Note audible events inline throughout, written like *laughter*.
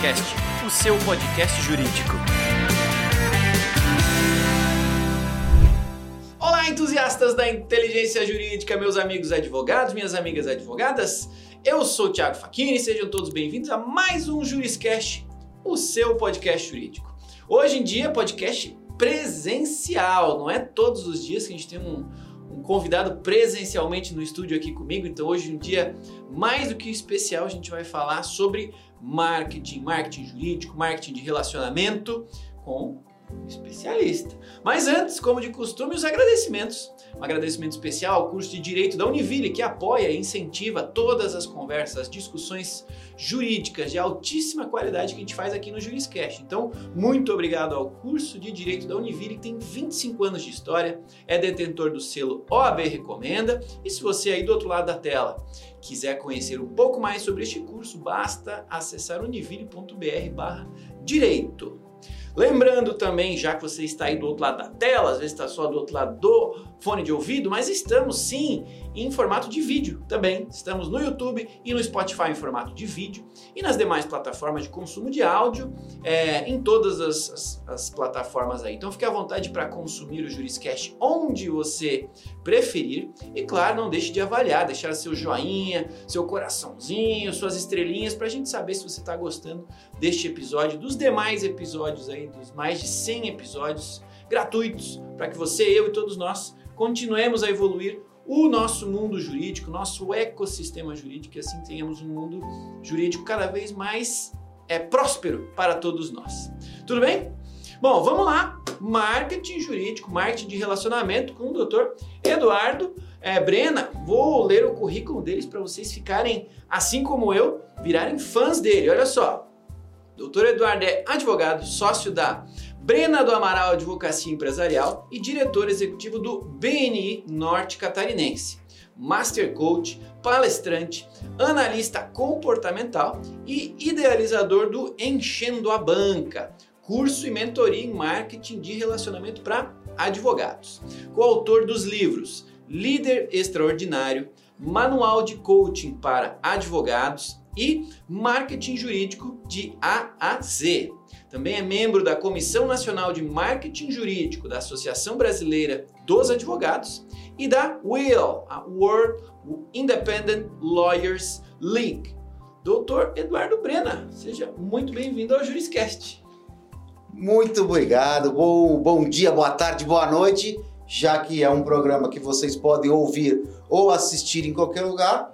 Juriscast, o seu podcast jurídico. Olá, entusiastas da inteligência jurídica, meus amigos advogados, minhas amigas advogadas. Eu sou o Thiago Facchini, sejam todos bem-vindos a mais um Juriscast, o seu podcast jurídico. Hoje em dia, podcast presencial, não é todos os dias que a gente tem um, um convidado presencialmente no estúdio aqui comigo, então hoje um dia mais do que especial, a gente vai falar sobre marketing, marketing jurídico, marketing de relacionamento com um especialista. Mas antes, como de costume, os agradecimentos. Um agradecimento especial ao curso de Direito da Univille, que apoia e incentiva todas as conversas, as discussões jurídicas de altíssima qualidade que a gente faz aqui no Juriscast. Então, muito obrigado ao curso de Direito da Univille, que tem 25 anos de história, é detentor do selo OAB Recomenda. E se você aí do outro lado da tela quiser conhecer um pouco mais sobre este curso, basta acessar univille.br/direito. Lembrando também, já que você está aí do outro lado da tela, às vezes está só do outro lado do fone de ouvido, mas estamos sim em formato de vídeo também. Estamos no YouTube e no Spotify em formato de vídeo e nas demais plataformas de consumo de áudio, é, em todas as, as, as, plataformas aí. Então fique à vontade para consumir o Juriscast onde você preferir e claro, não deixe de avaliar, deixar seu joinha, seu coraçãozinho, suas estrelinhas para a gente saber se você está gostando deste episódio, dos demais episódios aí, dos mais de 100 episódios gratuitos para que você, eu e todos nós continuemos a evoluir o nosso mundo jurídico, nosso ecossistema jurídico, e assim tenhamos um mundo jurídico cada vez mais é, próspero para todos nós. Tudo bem? Bom, vamos lá. Marketing jurídico, marketing de relacionamento com o Dr. Eduardo é, Brena. Vou ler o currículo deles para vocês ficarem, assim como eu, virarem fãs dele. Olha só. Dr. Eduardo é advogado, sócio da Brena do Amaral Advocacia Empresarial e diretor executivo do BNI Norte Catarinense. Master Coach, palestrante, analista comportamental e idealizador do Enchendo a Banca, curso e mentoria em marketing de relacionamento para advogados. Coautor dos livros Líder Extraordinário, Manual de Coaching para Advogados e Marketing Jurídico de A a Z. Também é membro da Comissão Nacional de Marketing Jurídico da Associação Brasileira dos Advogados e da WIL, a World Independent Lawyers League. Doutor Eduardo Brena, seja muito bem-vindo ao Juriscast. Muito obrigado, bom, bom dia, boa tarde, boa noite. Já que é um programa que vocês podem ouvir ou assistir em qualquer lugar,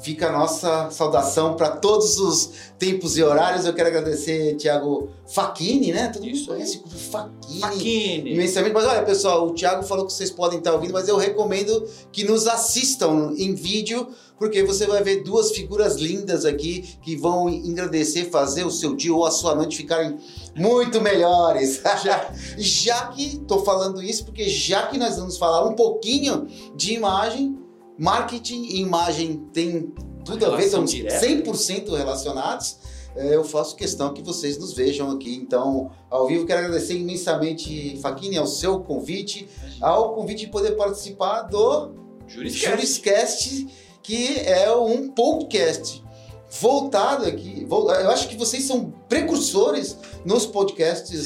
fica a nossa saudação para todos os tempos e horários. Eu quero agradecer Tiago Facchini, né? Todo Isso mundo conhece Facchini. Facchini. Imensamente. Mas olha, pessoal, o Tiago falou que vocês podem estar ouvindo, mas eu recomendo que nos assistam em vídeo, porque você vai ver duas figuras lindas aqui que vão engrandecer, fazer o seu dia ou a sua noite ficarem muito melhores. *laughs* Já, já que estou falando isso, porque já que nós vamos falar um pouquinho de imagem, marketing e imagem tem tudo a ver, são 100% relacionados. É, eu faço questão que vocês nos vejam aqui. Então, ao vivo, quero agradecer imensamente, Faquini, ao seu convite, ao convite de poder participar do Juriscast, Juriscast que é um podcast voltado aqui. Eu acho que vocês são precursores nos podcasts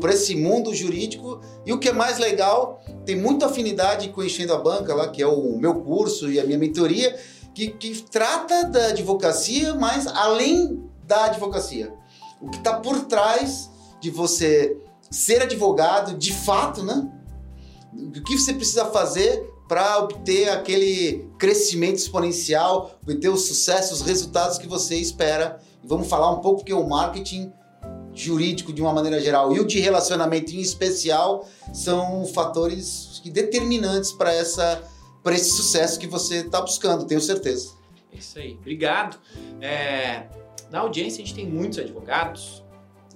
para esse mundo jurídico. E o que é mais legal, tem muita afinidade com Enchendo a Banca, lá, que é o meu curso e a minha mentoria, que, que trata da advocacia, mas além da advocacia. O que está por trás de você ser advogado, de fato, né? O que você precisa fazer para obter aquele crescimento exponencial, obter o sucesso, os resultados que você espera. E vamos falar um pouco porque o marketing jurídico de uma maneira geral e o de relacionamento em especial são fatores determinantes para essa para esse sucesso que você está buscando, tenho certeza. É isso aí, obrigado. É, na audiência a gente tem muitos advogados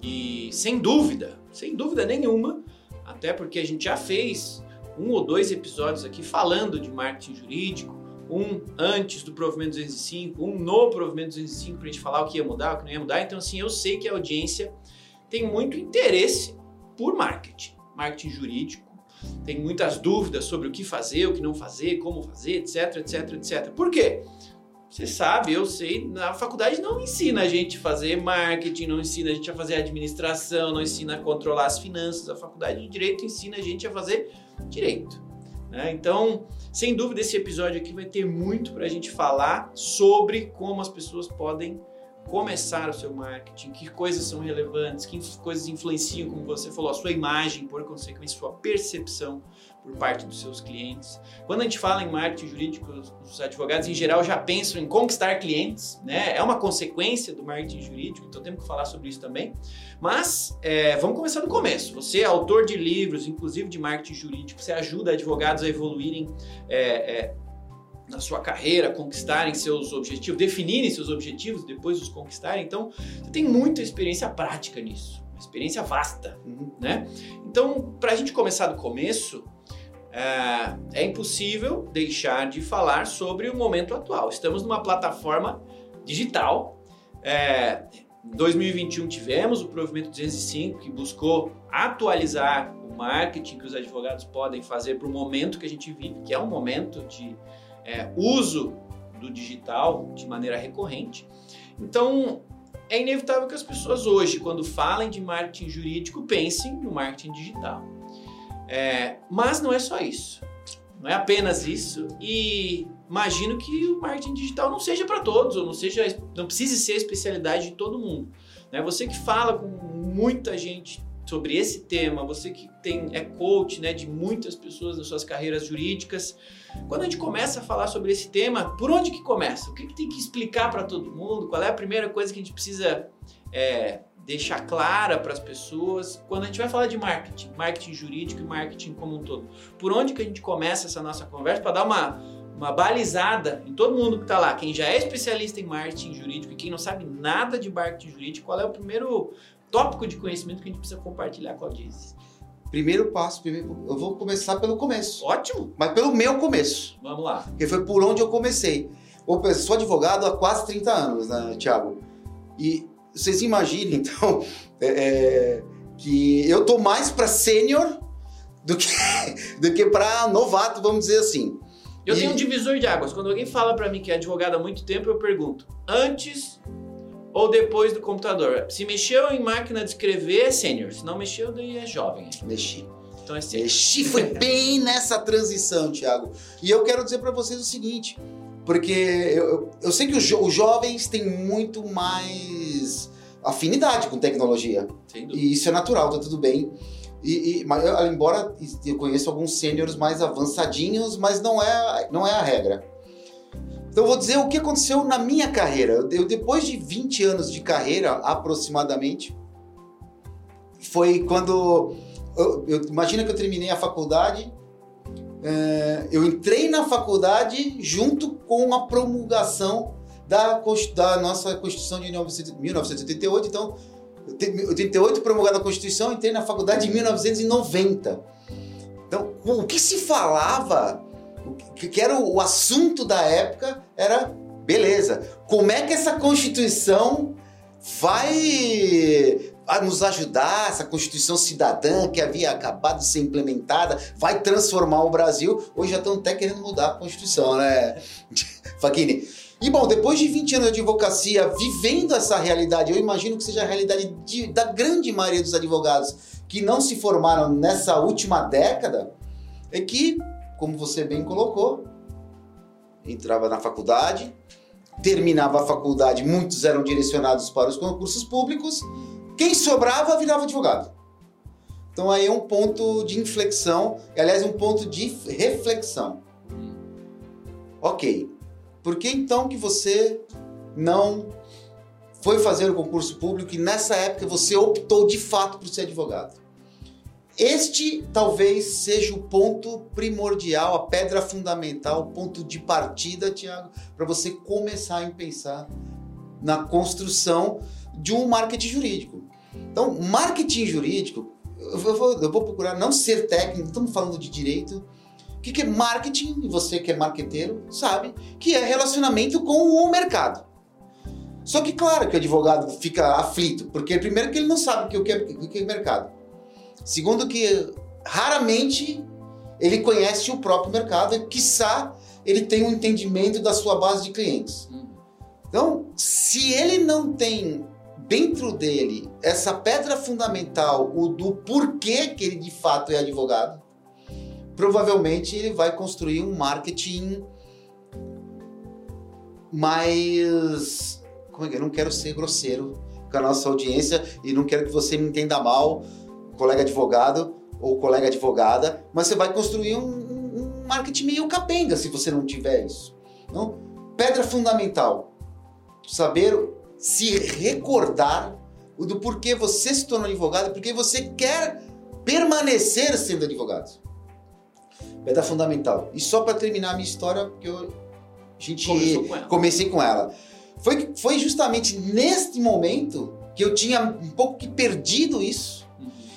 e sem dúvida, sem dúvida nenhuma, até porque a gente já fez um ou dois episódios aqui falando de marketing jurídico, um antes do provimento 205, um no provimento 205 para a gente falar o que ia mudar, o que não ia mudar. Então, assim, eu sei que a audiência tem muito interesse por marketing, marketing jurídico, tem muitas dúvidas sobre o que fazer, o que não fazer, como fazer, etc, etc, etc. Por quê? você sabe, eu sei, na faculdade não ensina a gente a fazer marketing, não ensina a gente a fazer administração, não ensina a controlar as finanças. A faculdade de direito ensina a gente a fazer direito. Né? Então, sem dúvida, esse episódio aqui vai ter muito para a gente falar sobre como as pessoas podem começar o seu marketing, que coisas são relevantes, que coisas influenciam, como você falou, a sua imagem, por consequência, sua percepção por parte dos seus clientes. Quando a gente fala em marketing jurídico, os advogados em geral já pensam em conquistar clientes, né? É uma consequência do marketing jurídico, então temos que falar sobre isso também. Mas é, vamos começar do começo. Você é autor de livros, inclusive de marketing jurídico, você ajuda advogados a evoluírem. É, é, na sua carreira, conquistarem seus objetivos, definirem seus objetivos, depois os conquistarem. Então, você tem muita experiência prática nisso, uma experiência vasta, uhum. né? Então, para a gente começar do começo, é, é impossível deixar de falar sobre o momento atual. Estamos numa plataforma digital. É, em 2021 tivemos o provimento 205 que buscou atualizar o marketing que os advogados podem fazer para o momento que a gente vive, que é um momento de é, uso do digital de maneira recorrente. Então, é inevitável que as pessoas hoje, quando falem de marketing jurídico, pensem no marketing digital. É, mas não é só isso. Não é apenas isso. E imagino que o marketing digital não seja para todos, ou não seja, não precise ser a especialidade de todo mundo. Né? Você que fala com muita gente sobre esse tema, você que tem é coach né, de muitas pessoas nas suas carreiras jurídicas, quando a gente começa a falar sobre esse tema, por onde que começa? O que, que tem que explicar para todo mundo? Qual é a primeira coisa que a gente precisa é, deixar clara para as pessoas quando a gente vai falar de marketing, marketing jurídico e marketing como um todo? Por onde que a gente começa essa nossa conversa para dar uma, uma balizada em todo mundo que está lá, quem já é especialista em marketing jurídico e quem não sabe nada de marketing jurídico, qual é o primeiro tópico de conhecimento que a gente precisa compartilhar com a audiência? Primeiro passo, primeiro, eu vou começar pelo começo. Ótimo. Mas pelo meu começo. Vamos lá. Que foi por onde eu comecei. Eu sou advogado há quase 30 anos, né, Thiago? E vocês imaginem, *laughs* então, é, é, que eu tô mais para sênior do que, *laughs* do que para novato, vamos dizer assim. Eu e... tenho um divisor de águas. Quando alguém fala para mim que é advogado há muito tempo, eu pergunto: antes ou depois do computador. Se mexeu em máquina de escrever, é sênior. Se não mexeu, daí é jovem. Mexi. Então é sênior. Mexi *laughs* foi bem nessa transição, Thiago. E eu quero dizer para vocês o seguinte, porque eu, eu sei que os, jo os jovens têm muito mais afinidade com tecnologia. E isso é natural, tá tudo bem. E, e, mas eu, embora eu conheça alguns sêniores mais avançadinhos, mas não é, não é a regra. Então eu vou dizer o que aconteceu na minha carreira. Eu, depois de 20 anos de carreira, aproximadamente, foi quando. Eu, eu, imagina que eu terminei a faculdade. É, eu entrei na faculdade junto com a promulgação da, da nossa Constituição de 1988. Então, 88 promulgada a Constituição, entrei na faculdade em 1990. Então, o que se falava que era o assunto da época era beleza. Como é que essa Constituição vai nos ajudar, essa Constituição cidadã que havia acabado de ser implementada, vai transformar o Brasil. Hoje já estão até querendo mudar a Constituição, né, *laughs* Faquini? E bom, depois de 20 anos de advocacia, vivendo essa realidade, eu imagino que seja a realidade de, da grande maioria dos advogados que não se formaram nessa última década, é que como você bem colocou, entrava na faculdade, terminava a faculdade, muitos eram direcionados para os concursos públicos, quem sobrava virava advogado. Então aí é um ponto de inflexão, aliás, um ponto de reflexão. Ok, por que então que você não foi fazer o concurso público e nessa época você optou de fato por ser advogado? Este talvez seja o ponto primordial, a pedra fundamental, o ponto de partida, Tiago, para você começar a pensar na construção de um marketing jurídico. Então, marketing jurídico, eu vou, eu vou procurar não ser técnico, estamos falando de direito. O que, que é marketing? E você que é marqueteiro sabe que é relacionamento com o mercado. Só que, claro, que o advogado fica aflito, porque primeiro que ele não sabe o que é, o que é mercado. Segundo que raramente ele conhece o próprio mercado e, quiçá, ele tem um entendimento da sua base de clientes. Então, se ele não tem dentro dele essa pedra fundamental, o do porquê que ele de fato é advogado, provavelmente ele vai construir um marketing mais. Como é que é? Eu não quero ser grosseiro com a nossa audiência e não quero que você me entenda mal, colega advogado ou colega advogada, mas você vai construir um, um marketing meio capenga se você não tiver isso. Então, pedra fundamental: saber se recordar do porquê você se tornou advogado, porque você quer permanecer sendo advogado. Pedra fundamental. E só para terminar a minha história, porque eu, a gente com comecei com ela. Foi, foi justamente neste momento que eu tinha um pouco que perdido isso.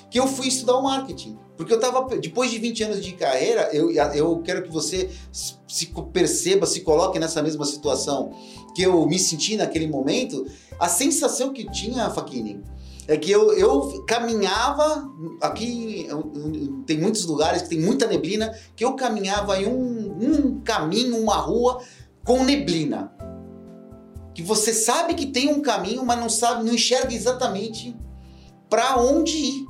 Que eu fui estudar o marketing. Porque eu tava, depois de 20 anos de carreira, eu, eu quero que você se perceba, se coloque nessa mesma situação que eu me senti naquele momento. A sensação que tinha, Faquini, é que eu, eu caminhava aqui tem muitos lugares que tem muita neblina que eu caminhava em um, um caminho uma rua com neblina que você sabe que tem um caminho mas não sabe não enxerga exatamente para onde ir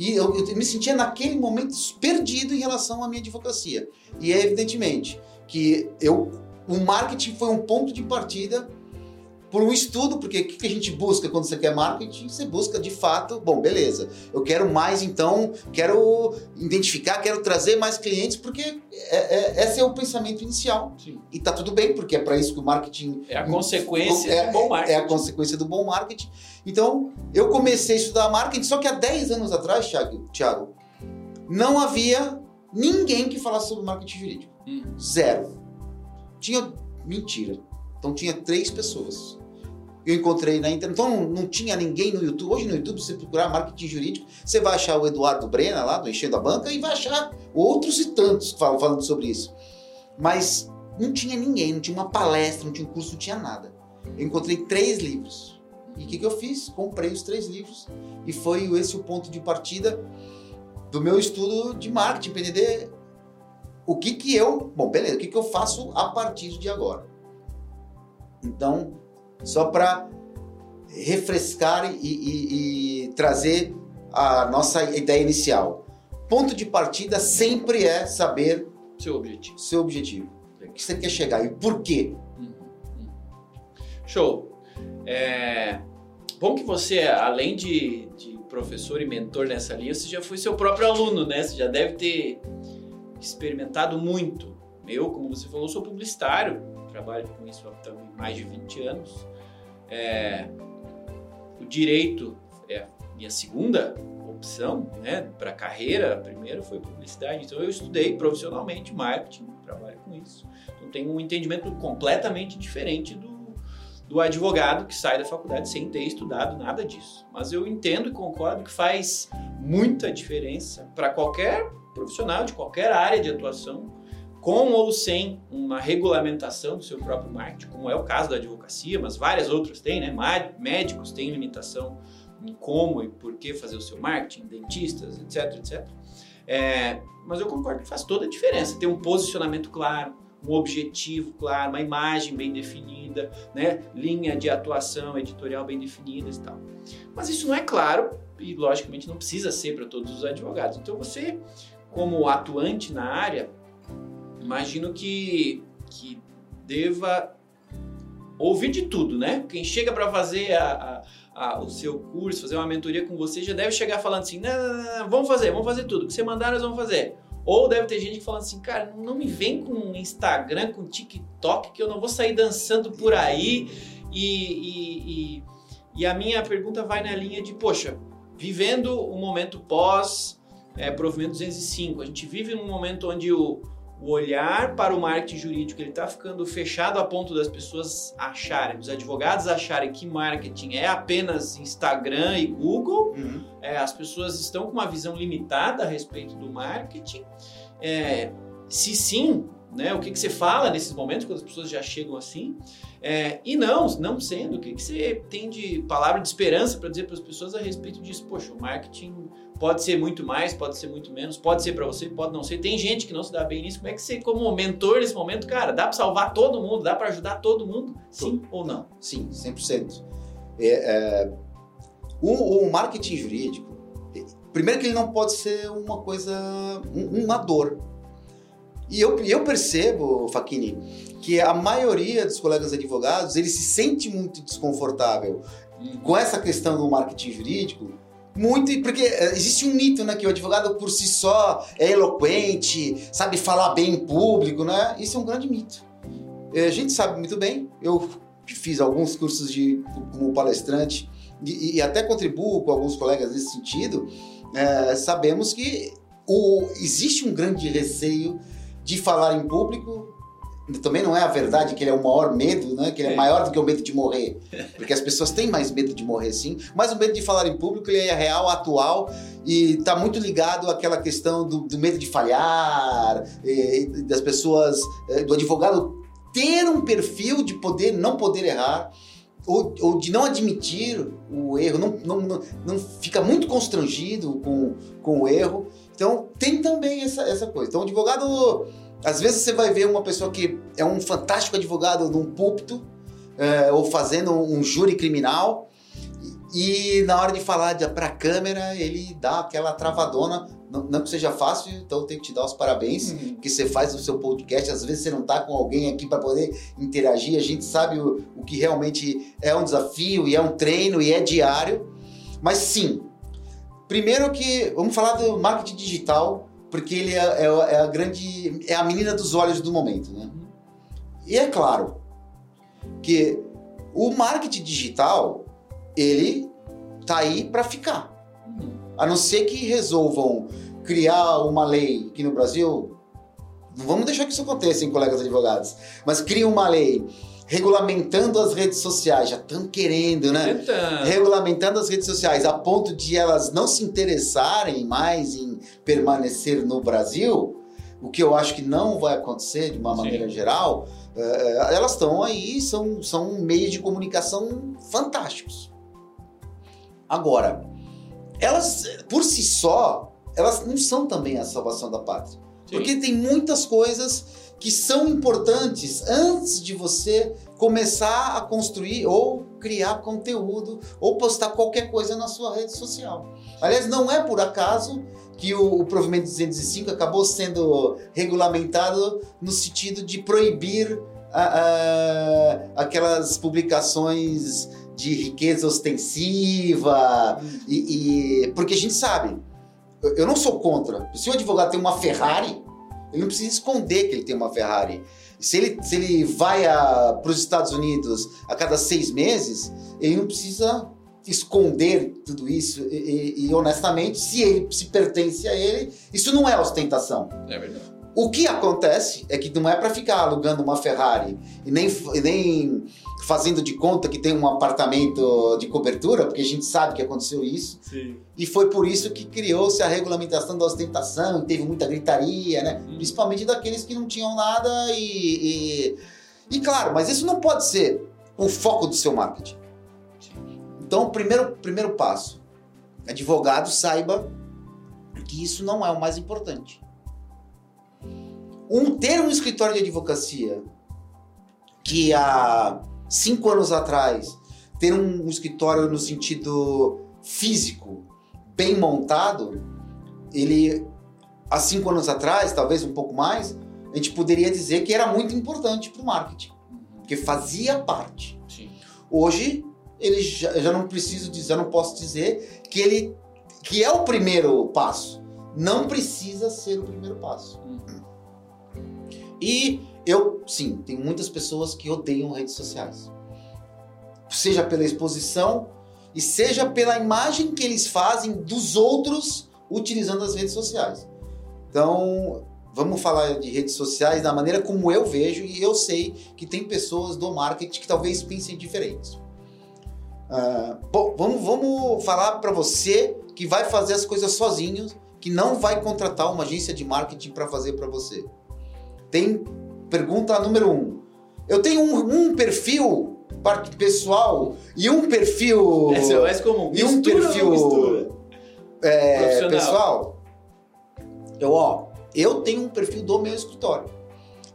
e eu, eu, me sentia naquele momento perdido em relação à minha advocacia. E é evidentemente que eu, o marketing foi um ponto de partida por um estudo, porque o que a gente busca quando você quer marketing? Você busca de fato, bom, beleza, eu quero mais então, quero identificar, quero trazer mais clientes, porque é, é, esse é o pensamento inicial. Sim. E tá tudo bem, porque é para isso que o marketing. É a consequência é, do bom marketing. É a consequência do bom marketing. Então, eu comecei a estudar marketing, só que há 10 anos atrás, Thiago, Thiago não havia ninguém que falasse sobre marketing jurídico. Hum. Zero. Tinha. Mentira. Então tinha três pessoas eu encontrei na internet. Então não, tinha ninguém no YouTube. Hoje no YouTube, você procurar marketing jurídico, você vai achar o Eduardo Brena lá do Enchendo a Banca e vai achar outros e tantos falando sobre isso. Mas não tinha ninguém, não tinha uma palestra, não tinha um curso, não tinha nada. Eu encontrei três livros. E o que, que eu fiz? Comprei os três livros e foi esse o ponto de partida do meu estudo de marketing, entender o que que eu, bom, beleza, o que que eu faço a partir de agora. Então, só para refrescar e, e, e, trazer a nossa ideia inicial. Ponto de partida sempre é saber seu objetivo. Seu objetivo. O que você quer chegar e por quê? Uhum, uhum. Show. É... Bom que você, além de, de professor e mentor nessa linha, você já foi seu próprio aluno, né? Você já deve ter experimentado muito. Eu, como você falou, sou publicitário, trabalho com isso há mais de 20 anos. É, o direito é minha segunda opção, né, para carreira. Primeiro foi publicidade, então eu estudei profissionalmente marketing, trabalho com isso. Então tenho um entendimento completamente diferente do, do advogado que sai da faculdade sem ter estudado nada disso. Mas eu entendo e concordo que faz muita diferença para qualquer profissional de qualquer área de atuação com ou sem uma regulamentação do seu próprio marketing, como é o caso da advocacia, mas várias outras têm, né? Médicos têm limitação em como e por que fazer o seu marketing, dentistas, etc, etc. É, mas eu concordo que faz toda a diferença ter um posicionamento claro, um objetivo claro, uma imagem bem definida, né? linha de atuação editorial bem definidas e tal. Mas isso não é claro e, logicamente, não precisa ser para todos os advogados. Então, você, como atuante na área, imagino que, que deva ouvir de tudo, né? Quem chega para fazer a, a, a, o seu curso, fazer uma mentoria com você, já deve chegar falando assim: não, não, não, vamos fazer, vamos fazer tudo. O que você mandar, nós vamos fazer. Ou deve ter gente falando assim, cara, não me vem com Instagram, com TikTok, que eu não vou sair dançando por aí. E, e, e, e a minha pergunta vai na linha de, poxa, vivendo o momento pós é, provimento 205, a gente vive num momento onde o, o olhar para o marketing jurídico ele está ficando fechado a ponto das pessoas acharem, os advogados acharem que marketing é apenas Instagram e Google. Uhum. É, as pessoas estão com uma visão limitada a respeito do marketing. É, se sim, né? O que, que você fala nesses momentos, quando as pessoas já chegam assim. É, e não, não sendo, o que, que você tem de palavra de esperança para dizer para as pessoas a respeito disso? Poxa, o marketing pode ser muito mais, pode ser muito menos, pode ser para você, pode não ser. Tem gente que não se dá bem nisso. Como é que você, como mentor nesse momento, cara, dá para salvar todo mundo, dá para ajudar todo mundo? Sim ou não? Sim, 100%. É, é, o, o marketing jurídico, primeiro que ele não pode ser uma coisa, uma dor. E eu, eu percebo, Faquini, que a maioria dos colegas advogados, ele se sente muito desconfortável com essa questão do marketing jurídico, muito, porque eh, existe um mito, né, que o advogado por si só é eloquente, sabe falar bem em público, né? Isso é um grande mito. Eh, a gente sabe muito bem, eu fiz alguns cursos de como palestrante e, e até contribuo com alguns colegas nesse sentido, é, sabemos que o, existe um grande receio de falar em público. Também não é a verdade que ele é o maior medo, né? Que ele é, é maior do que o medo de morrer. Porque as pessoas têm mais medo de morrer, sim. Mas o medo de falar em público ele é real, atual e está muito ligado àquela questão do, do medo de falhar, e, das pessoas, eh, do advogado ter um perfil de poder não poder errar ou, ou de não admitir o erro, não, não, não, não fica muito constrangido com, com o erro. Então, tem também essa, essa coisa. Então, o advogado, às vezes você vai ver uma pessoa que é um fantástico advogado num púlpito, é, ou fazendo um júri criminal, e na hora de falar para a câmera, ele dá aquela travadona. Não, não, que seja fácil, então eu tenho que te dar os parabéns uhum. que você faz no seu podcast. Às vezes você não está com alguém aqui para poder interagir. A gente sabe o, o que realmente é um desafio e é um treino e é diário. Mas sim, Primeiro que vamos falar do marketing digital, porque ele é, é, é, a grande é a menina dos olhos do momento, né? E é claro que o marketing digital ele tá aí para ficar. A não ser que resolvam criar uma lei aqui no Brasil, vamos deixar que isso aconteça, hein, colegas advogados, mas cria uma lei regulamentando as redes sociais, já estão querendo, né? Então. Regulamentando as redes sociais a ponto de elas não se interessarem mais em permanecer no Brasil, o que eu acho que não vai acontecer de uma Sim. maneira geral, uh, elas estão aí, são, são meios de comunicação fantásticos. Agora, elas, por si só, elas não são também a salvação da pátria. Sim. Porque tem muitas coisas que são importantes antes de você começar a construir ou criar conteúdo ou postar qualquer coisa na sua rede social. Aliás, não é por acaso que o, o provimento 205 acabou sendo regulamentado no sentido de proibir a, a, aquelas publicações de riqueza ostensiva e, e porque a gente sabe eu não sou contra. Se o advogado tem uma Ferrari, ele não precisa esconder que ele tem uma Ferrari. Se ele, se ele vai para os Estados Unidos a cada seis meses, ele não precisa esconder tudo isso. E, e, e, honestamente, se ele se pertence a ele, isso não é ostentação. É verdade. O que acontece é que não é para ficar alugando uma Ferrari e nem, nem fazendo de conta que tem um apartamento de cobertura, porque a gente sabe que aconteceu isso. Sim. E foi por isso que criou-se a regulamentação da ostentação, e teve muita gritaria, né? Hum. Principalmente daqueles que não tinham nada e, e, e. claro, mas isso não pode ser o foco do seu marketing. Então, primeiro, primeiro passo: advogado saiba que isso não é o mais importante. Um, ter um escritório de advocacia que há cinco anos atrás, ter um, um escritório no sentido físico bem montado, ele há cinco anos atrás, talvez um pouco mais, a gente poderia dizer que era muito importante para o marketing, porque fazia parte. Sim. Hoje ele já, já não preciso dizer, não posso dizer que ele que é o primeiro passo. Não precisa ser o primeiro passo. Uhum. E eu, sim, tem muitas pessoas que odeiam redes sociais. Seja pela exposição e seja pela imagem que eles fazem dos outros utilizando as redes sociais. Então, vamos falar de redes sociais da maneira como eu vejo e eu sei que tem pessoas do marketing que talvez pensem diferentes. Uh, bom, vamos, vamos falar para você que vai fazer as coisas sozinho, que não vai contratar uma agência de marketing para fazer para você. Tem pergunta número um. Eu tenho um, um perfil pessoal e um perfil. Esse é o mais comum. E um perfil é, pessoal. Eu, ó, eu tenho um perfil do meu escritório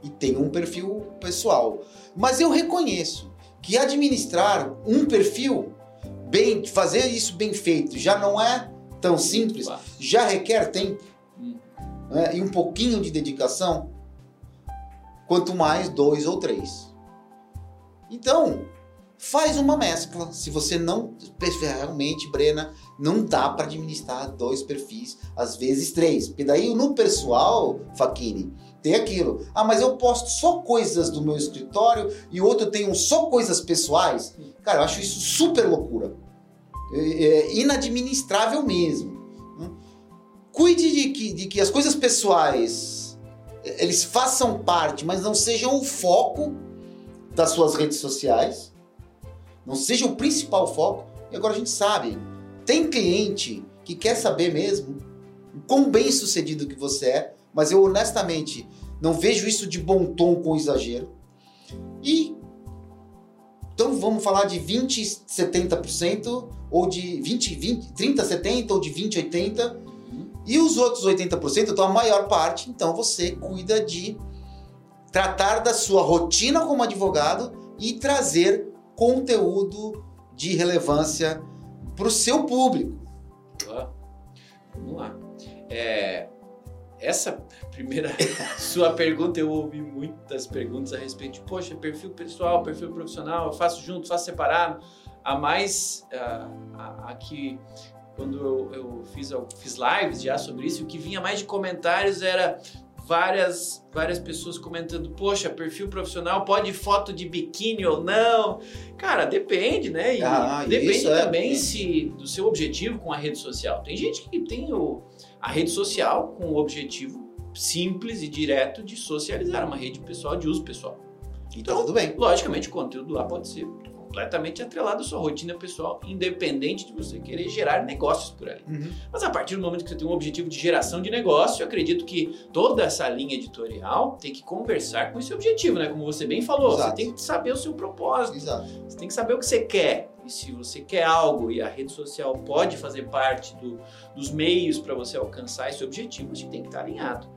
e tenho um perfil pessoal. Mas eu reconheço que administrar um perfil bem, fazer isso bem feito, já não é tão simples, já requer tempo hum. né, e um pouquinho de dedicação, quanto mais dois ou três. Então, faz uma mescla. Se você não realmente, Brena, não dá para administrar dois perfis, às vezes três. Porque daí no pessoal, Faquini, tem aquilo. Ah, mas eu posto só coisas do meu escritório e o outro tem um só coisas pessoais. Cara, eu acho isso super loucura. É, é inadministrável mesmo. Cuide de que, de que as coisas pessoais eles façam parte, mas não sejam o foco das suas redes sociais. Não seja o principal foco. E agora a gente sabe, tem cliente que quer saber mesmo o quão bem sucedido que você é mas eu honestamente não vejo isso de bom tom com exagero. E então vamos falar de 20, 70% ou de 20, 20 30, 70 ou de 20, 80. E os outros 80%, então a maior parte, então você cuida de tratar da sua rotina como advogado e trazer conteúdo de relevância para o seu público. Vamos lá. É, essa primeira *laughs* sua pergunta, eu ouvi muitas perguntas a respeito de, poxa, perfil pessoal, perfil profissional, eu faço junto, faço separado. A mais, aqui, quando eu, eu, fiz, eu fiz lives já sobre isso, o que vinha mais de comentários era várias, várias pessoas comentando, poxa, perfil profissional pode foto de biquíni ou não. Cara, depende, né? E ah, depende é também é. se do seu objetivo com a rede social. Tem gente que tem o a rede social com o objetivo simples e direto de socializar, uma rede pessoal de uso pessoal. Então, tá tudo bem. Logicamente, o conteúdo lá pode ser completamente atrelado à sua rotina pessoal, independente de você querer gerar negócios por ali. Uhum. Mas a partir do momento que você tem um objetivo de geração de negócio, eu acredito que toda essa linha editorial tem que conversar com esse objetivo, né? Como você bem falou, Exato. você tem que saber o seu propósito. Exato. Você tem que saber o que você quer. E se você quer algo e a rede social pode fazer parte do, dos meios para você alcançar esse objetivo, você tem que estar alinhado.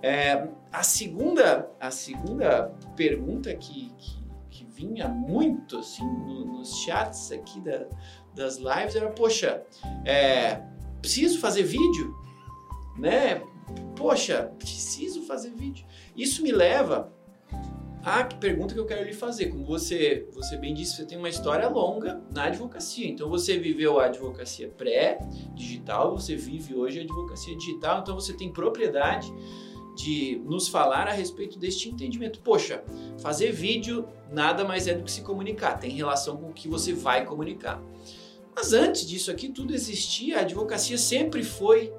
É, a, segunda, a segunda pergunta que, que vinha muito assim, no, nos chats aqui da, das lives era: poxa, é, preciso fazer vídeo? Né? Poxa, preciso fazer vídeo. Isso me leva ah, que pergunta que eu quero lhe fazer. Como você, você bem disse, você tem uma história longa na advocacia. Então você viveu a advocacia pré-digital, você vive hoje a advocacia digital, então você tem propriedade de nos falar a respeito deste entendimento. Poxa, fazer vídeo nada mais é do que se comunicar, tem relação com o que você vai comunicar. Mas antes disso aqui tudo existia, a advocacia sempre foi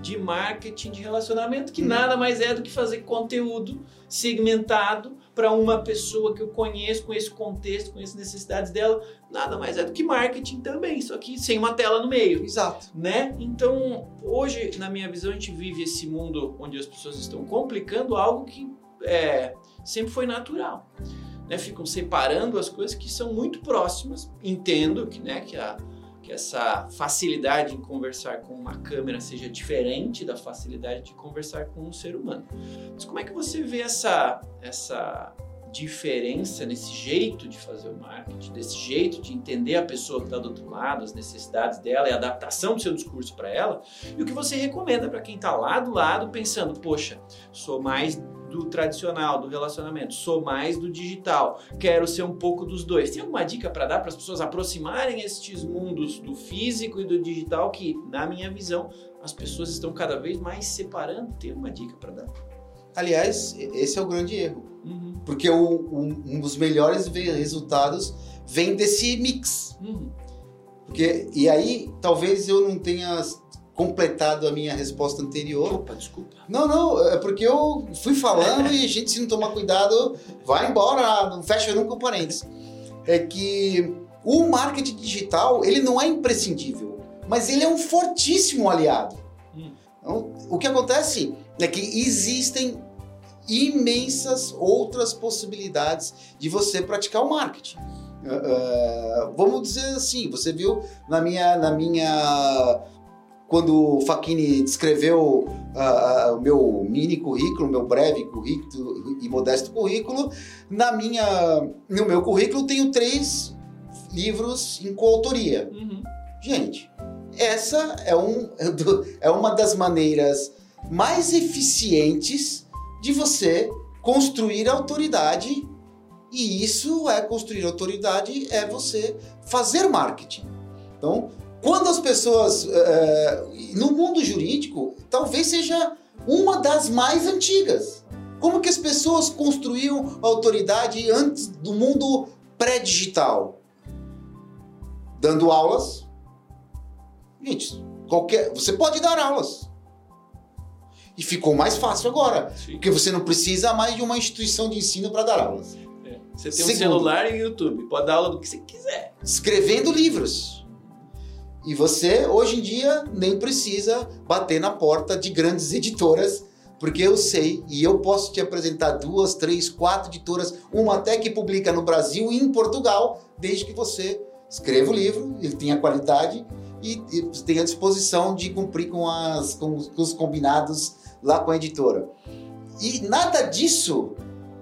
de marketing de relacionamento, que nada mais é do que fazer conteúdo segmentado para uma pessoa que eu conheço, com esse contexto, com as necessidades dela, nada mais é do que marketing também, só que sem uma tela no meio. Exato. Né? Então, hoje, na minha visão, a gente vive esse mundo onde as pessoas estão complicando algo que é, sempre foi natural. Né? Ficam separando as coisas que são muito próximas. Entendo que, né, que a que essa facilidade em conversar com uma câmera seja diferente da facilidade de conversar com um ser humano. Mas como é que você vê essa, essa diferença nesse jeito de fazer o marketing, desse jeito de entender a pessoa que está do outro lado, as necessidades dela e a adaptação do seu discurso para ela, e o que você recomenda para quem está lá do lado pensando, poxa, sou mais do tradicional, do relacionamento, sou mais do digital, quero ser um pouco dos dois. Tem alguma dica para dar para as pessoas aproximarem estes mundos do físico e do digital que, na minha visão, as pessoas estão cada vez mais separando? Tem alguma dica para dar? Aliás, esse é o grande erro. Uhum. Porque o, um, um, dos melhores resultados vem desse mix. Uhum. Porque, e aí, talvez eu não tenha completado a minha resposta anterior. Opa, desculpa. Não, não, é porque eu fui falando e a gente, se não tomar cuidado, vai embora, não fecha nunca o parênteses. É que o marketing digital, ele não é imprescindível, mas ele é um fortíssimo aliado. Hum. Então, o que acontece é que existem imensas outras possibilidades de você praticar o marketing. Uh, vamos dizer assim, você viu na minha, na minha quando o Facchini descreveu uh, o meu mini currículo, meu breve currículo e modesto currículo, na minha, no meu currículo tenho três livros em coautoria. Uhum. Gente, essa é, um, *laughs* é uma das maneiras mais eficientes de você construir autoridade e isso é construir autoridade, é você fazer marketing. Então, quando as pessoas. É, no mundo jurídico, talvez seja uma das mais antigas. Como que as pessoas construíam autoridade antes do mundo pré-digital? Dando aulas. Gente, qualquer, você pode dar aulas. E ficou mais fácil agora. Sim. Porque você não precisa mais de uma instituição de ensino para dar aulas. É. Você tem Segundo, um celular e YouTube. Pode dar aula do que você quiser. Escrevendo livros. E você, hoje em dia, nem precisa bater na porta de grandes editoras, porque eu sei e eu posso te apresentar duas, três, quatro editoras, uma até que publica no Brasil e em Portugal, desde que você escreva o livro, ele tenha qualidade e, e tenha disposição de cumprir com, as, com, com os combinados lá com a editora. E nada disso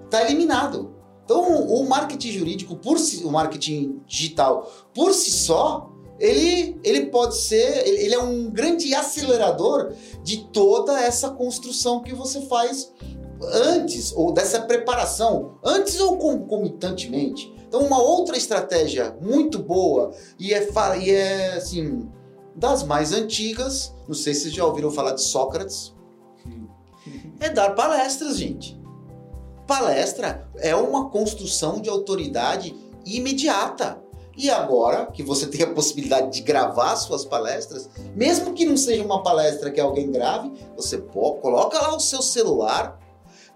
está eliminado. Então, o marketing jurídico, por si, o marketing digital, por si só, ele, ele pode ser, ele é um grande acelerador de toda essa construção que você faz antes, ou dessa preparação, antes ou concomitantemente. Então, uma outra estratégia muito boa e é, e é assim, das mais antigas, não sei se vocês já ouviram falar de Sócrates, é dar palestras, gente. Palestra é uma construção de autoridade imediata. E agora que você tem a possibilidade de gravar suas palestras, mesmo que não seja uma palestra que alguém grave, você pô, coloca lá o seu celular,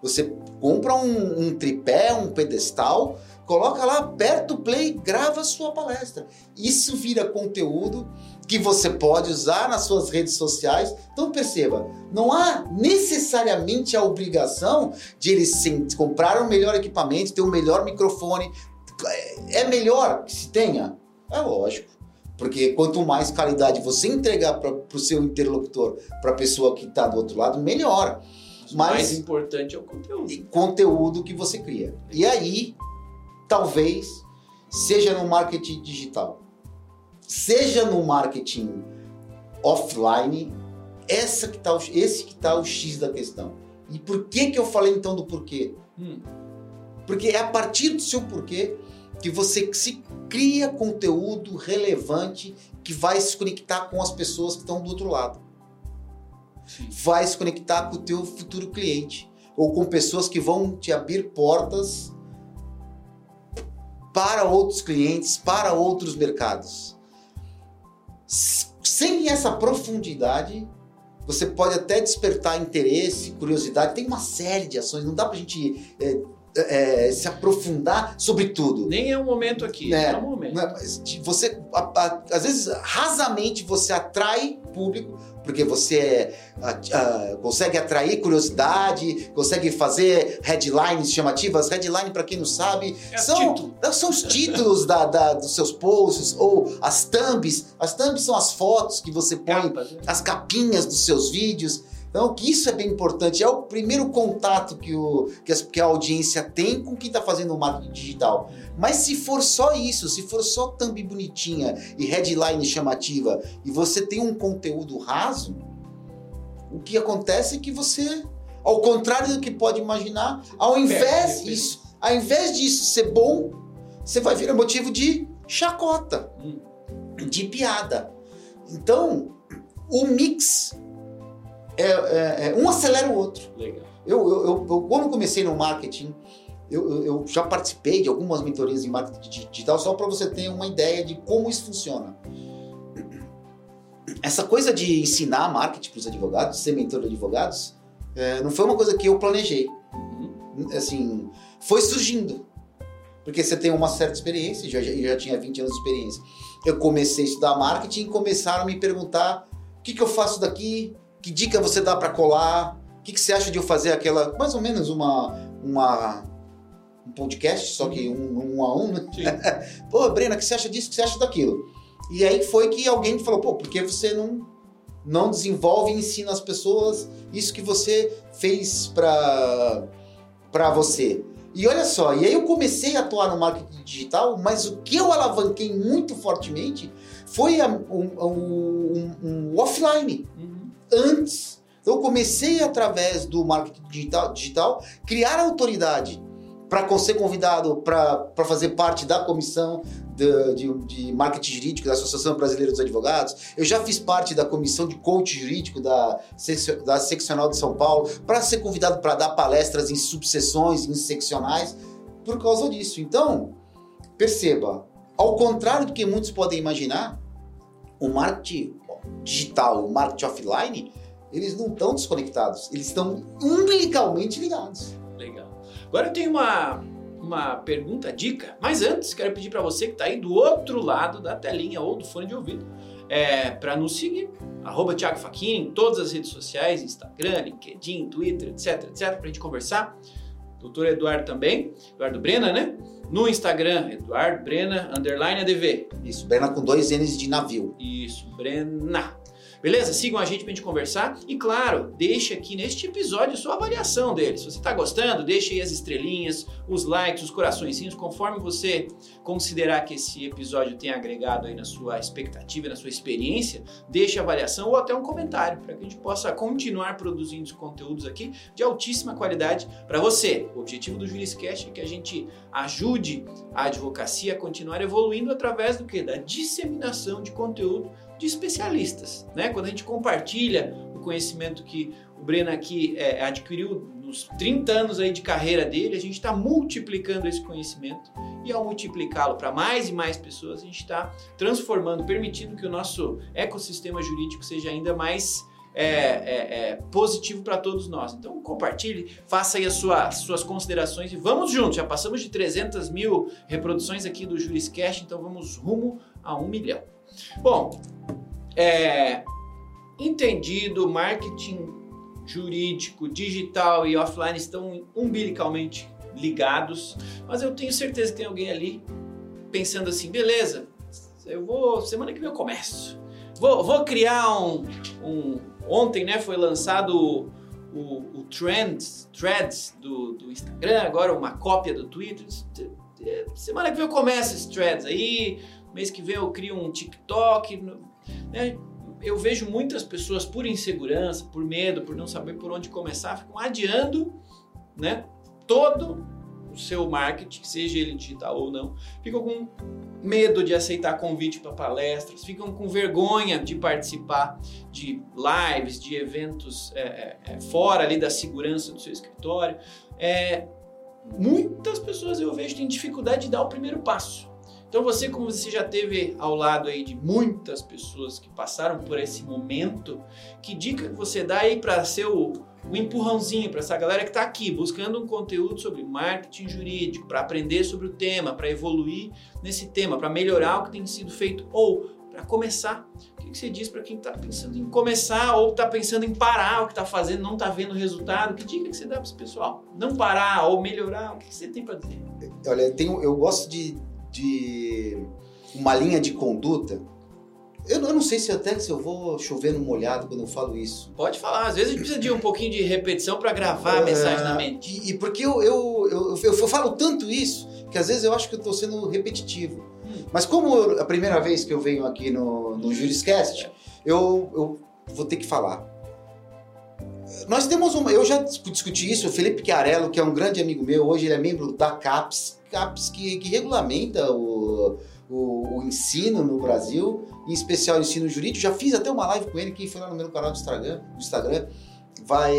você compra um, um tripé, um pedestal, coloca lá, aperta o play, grava a sua palestra. Isso vira conteúdo que você pode usar nas suas redes sociais. Então perceba, não há necessariamente a obrigação de eles comprar o um melhor equipamento, ter o um melhor microfone, é melhor que se tenha? É lógico. Porque quanto mais qualidade você entregar para o seu interlocutor, para a pessoa que está do outro lado, melhor. Mas, mais importante é o conteúdo. Conteúdo que você cria. E aí, talvez, seja no marketing digital, seja no marketing offline, essa que tá, esse que está o X da questão. E por que, que eu falei então do porquê? Hum. Porque é a partir do seu porquê que você se cria conteúdo relevante que vai se conectar com as pessoas que estão do outro lado. Sim. Vai se conectar com o teu futuro cliente ou com pessoas que vão te abrir portas para outros clientes, para outros mercados. Sem essa profundidade, você pode até despertar interesse, curiosidade. Tem uma série de ações, não dá para a gente é, é, se aprofundar sobre tudo. Nem é o momento aqui, é, é o momento. Né, você, às vezes, rasamente você atrai público, porque você a, consegue atrair curiosidade, consegue fazer headlines chamativas. Headline, para quem não sabe, é são, título. são os títulos da, da, dos seus posts, ou as thumbs. As thumbs são as fotos que você põe, Capas, né? as capinhas dos seus vídeos. Então, que isso é bem importante. É o primeiro contato que, o, que, as, que a audiência tem com quem está fazendo o marketing digital. Mas se for só isso, se for só thumb bonitinha e headline chamativa, e você tem um conteúdo raso, o que acontece é que você, ao contrário do que pode imaginar, ao invés disso, ao invés disso ser bom, você vai virar motivo de chacota, hum. de piada. Então, o mix é, é, é, um acelera o outro. Legal. Eu, eu, eu, quando comecei no marketing, eu, eu, já participei de algumas mentorias em marketing digital só para você ter uma ideia de como isso funciona. Essa coisa de ensinar marketing para os advogados, ser mentor de advogados, é, não foi uma coisa que eu planejei. Uhum. Assim, foi surgindo. Porque você tem uma certa experiência, já, já, já tinha 20 anos de experiência. Eu comecei a estudar marketing e começaram a me perguntar o que, que eu faço daqui, que dica você dá para colar? O que, que você acha de eu fazer aquela, mais ou menos uma, uma um podcast, só que um, um a um, né? *laughs* pô, Brena, o que você acha disso? O que você acha daquilo? E aí foi que alguém falou, pô, por que você não, não desenvolve e ensina as pessoas isso que você fez para você? E olha só, e aí eu comecei a atuar no marketing digital, mas o que eu alavanquei muito fortemente foi a, um, um, um, offline. Antes, eu comecei através do marketing digital, digital criar autoridade para ser convidado para fazer parte da comissão de, de, de, marketing jurídico da Associação Brasileira dos Advogados. Eu já fiz parte da comissão de coach jurídico da, da Seccional de São Paulo para ser convidado para dar palestras em subseções, em seccionais, por causa disso. Então, perceba, ao contrário do que muitos podem imaginar, o marketing digital, o marketing offline, eles não estão desconectados, eles estão umbilicalmente ligados. Agora eu tenho uma, uma pergunta, dica, mas antes quero pedir para você que está aí do outro lado da telinha ou do fone de ouvido, é, para nos seguir, arroba Thiago Faquin, em todas as redes sociais, Instagram, LinkedIn, Twitter, etc, etc, para a gente conversar. Doutor Eduardo também, Eduardo Brena, né? No Instagram, Eduardo Brena, underline ADV. Isso, Brena com dois N's de navio. Isso, Brena. Beleza? Sigam a gente pra gente conversar. E claro, deixe aqui neste episódio sua avaliação dele. Se você tá gostando, deixe aí as estrelinhas, os likes, os coraçõezinhos, conforme você considerar que esse episódio tenha agregado aí na sua expectativa, na sua experiência, deixe a avaliação ou até um comentário para que a gente possa continuar produzindo conteúdos aqui de altíssima qualidade para você. O objetivo do Juriscast é que a gente ajude a advocacia a continuar evoluindo através do que? Da disseminação de conteúdo de especialistas. Né? Quando a gente compartilha o conhecimento que o Breno aqui é, adquiriu nos 30 anos aí de carreira dele, a gente está multiplicando esse conhecimento e ao multiplicá-lo para mais e mais pessoas, a gente está transformando, permitindo que o nosso ecossistema jurídico seja ainda mais é, é, é, positivo para todos nós. Então compartilhe, faça aí as suas, suas considerações e vamos juntos. Já passamos de 300 mil reproduções aqui do Juriscast, então vamos rumo a um milhão. Bom, é, entendido, marketing jurídico, digital e offline estão umbilicalmente ligados, mas eu tenho certeza que tem alguém ali pensando assim, beleza, eu vou, semana que vem eu começo. Vou, vou criar um, um, Ontem né, foi lançado o, o, o Trends, Threads do, do Instagram, agora uma cópia do Twitter. Semana que vem eu começo esses threads aí, mês que vem eu crio um TikTok. Né? Eu vejo muitas pessoas por insegurança, por medo, por não saber por onde começar, ficam adiando né, todo o seu marketing, seja ele digital ou não, ficam com medo de aceitar convite para palestras, ficam com vergonha de participar de lives, de eventos é, é, é, fora ali da segurança do seu escritório. É, muitas pessoas eu vejo têm dificuldade de dar o primeiro passo. Então você, como você já teve ao lado aí de muitas pessoas que passaram por esse momento, que dica que você dá aí para ser o, o empurrãozinho para essa galera que está aqui buscando um conteúdo sobre marketing jurídico, para aprender sobre o tema, para evoluir nesse tema, para melhorar o que tem sido feito ou para começar? O que você diz para quem está pensando em começar ou está pensando em parar o que está fazendo, não está vendo resultado? Que dica que você dá para esse pessoal? Não parar ou melhorar? O que você tem para dizer? Olha, eu, tenho, eu gosto de de uma linha de conduta. Eu, eu não sei se até se eu vou chover no molhado quando eu falo isso. Pode falar, às vezes a gente precisa de um pouquinho de repetição para gravar a mensagem na mente. E, e porque eu eu, eu, eu, eu, falo tanto isso que às vezes eu acho que eu estou sendo repetitivo. Hum. Mas como eu, a primeira vez que eu venho aqui no, no Juriscast, eu, eu vou ter que falar. Nós temos uma. Eu já discuti isso, o Felipe Chiarello, que é um grande amigo meu, hoje ele é membro da CAPES, CAPES que, que regulamenta o, o, o, ensino no Brasil, em especial o ensino jurídico. Já fiz até uma live com ele, quem foi lá no meu canal do Instagram, do Instagram vai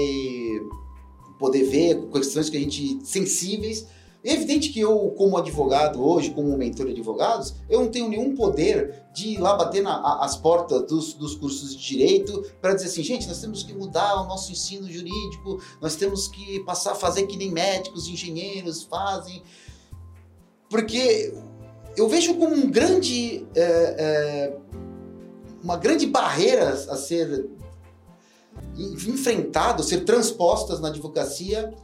poder ver questões que a gente sensíveis. É evidente que eu, como advogado hoje, como mentor de advogados, eu não tenho nenhum poder de ir lá bater na, as portas dos, dos cursos de direito para dizer assim, gente, nós temos que mudar o nosso ensino jurídico, nós temos que passar a fazer que nem médicos, engenheiros fazem porque eu vejo como um grande, é, é, uma grande barreira a ser enfrentado, ser transpostas na advocacia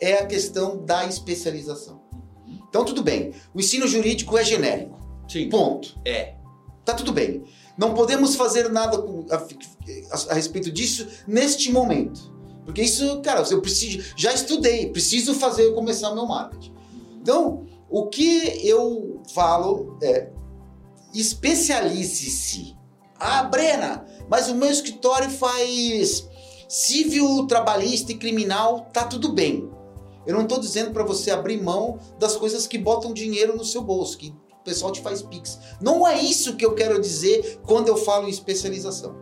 é a questão da especialização. Então, tudo bem. O ensino jurídico é genérico. Sim. Ponto. É. Tá tudo bem. Não podemos fazer nada a, a, a respeito disso neste momento. Porque isso, cara, eu preciso, já estudei, preciso fazer começar o meu marketing. Então, o que eu falo é especialize-se. Ah, Brena, mas o meu escritório faz civil, trabalhista e criminal, tá tudo bem. Eu não estou dizendo para você abrir mão das coisas que botam dinheiro no seu bolso, que o pessoal te faz pix. Não é isso que eu quero dizer quando eu falo em especialização.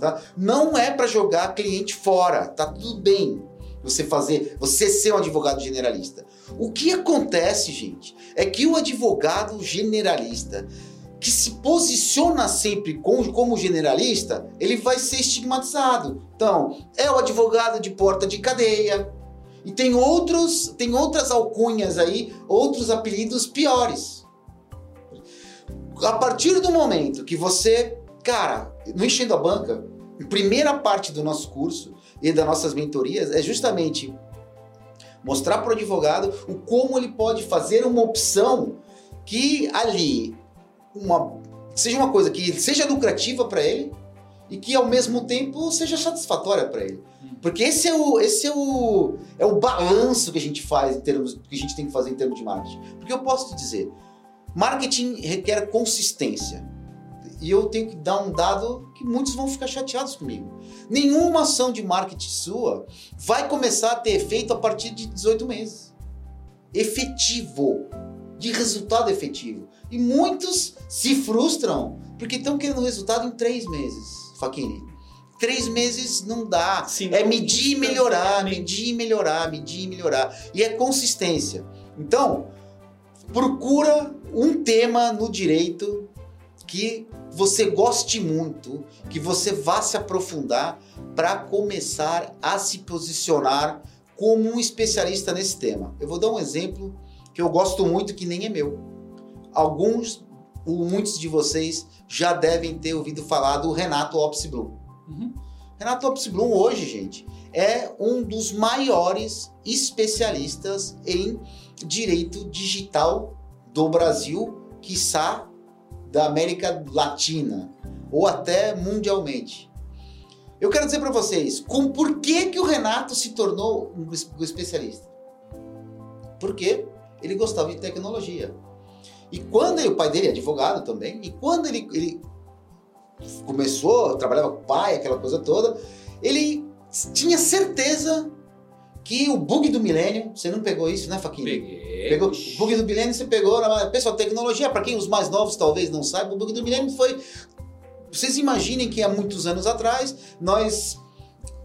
Tá? Não é para jogar cliente fora, tá tudo bem. Você fazer, você ser um advogado generalista. O que acontece, gente, é que o advogado generalista que se posiciona sempre como generalista, ele vai ser estigmatizado. Então, é o advogado de porta de cadeia. E tem outros, tem outras alcunhas aí, outros apelidos piores. A partir do momento que você, cara, no enchendo a banca, primeira parte do nosso curso e das nossas mentorias é justamente mostrar para o advogado o como ele pode fazer uma opção que ali uma, seja uma coisa que seja lucrativa para ele e que ao mesmo tempo seja satisfatória para ele. Hum. Porque esse é o esse é o é o balanço que a gente faz em termos que a gente tem que fazer em termos de marketing. Porque eu posso te dizer, marketing requer consistência. E eu tenho que dar um dado que muitos vão ficar chateados comigo. Nenhuma ação de marketing sua vai começar a ter efeito a partir de 18 meses. Efetivo. De resultado efetivo. E muitos se frustram porque estão querendo resultado em três meses, Faquini. Três meses não dá. Sim, é medir e melhorar, medir e melhorar, medir e melhorar. E é consistência. Então, procura um tema no direito que você goste muito, que você vá se aprofundar para começar a se posicionar como um especialista nesse tema. Eu vou dar um exemplo que eu gosto muito que nem é meu alguns, muitos de vocês já devem ter ouvido falar do Renato Opsblum. Uhum. Renato Opsblum hoje, gente, é um dos maiores especialistas em direito digital do Brasil, quiçá da América Latina ou até mundialmente. Eu quero dizer para vocês, com por que, que o Renato se tornou um especialista? Porque ele gostava de tecnologia. E quando ele, o pai dele é advogado também, e quando ele, ele começou, trabalhava com o pai, aquela coisa toda, ele tinha certeza que o bug do milênio, você não pegou isso, né, Faquinha? Peguei. Pegou, o bug do milênio você pegou, pessoal, tecnologia, para quem os mais novos talvez não saibam, o bug do milênio foi vocês imaginem que há muitos anos atrás nós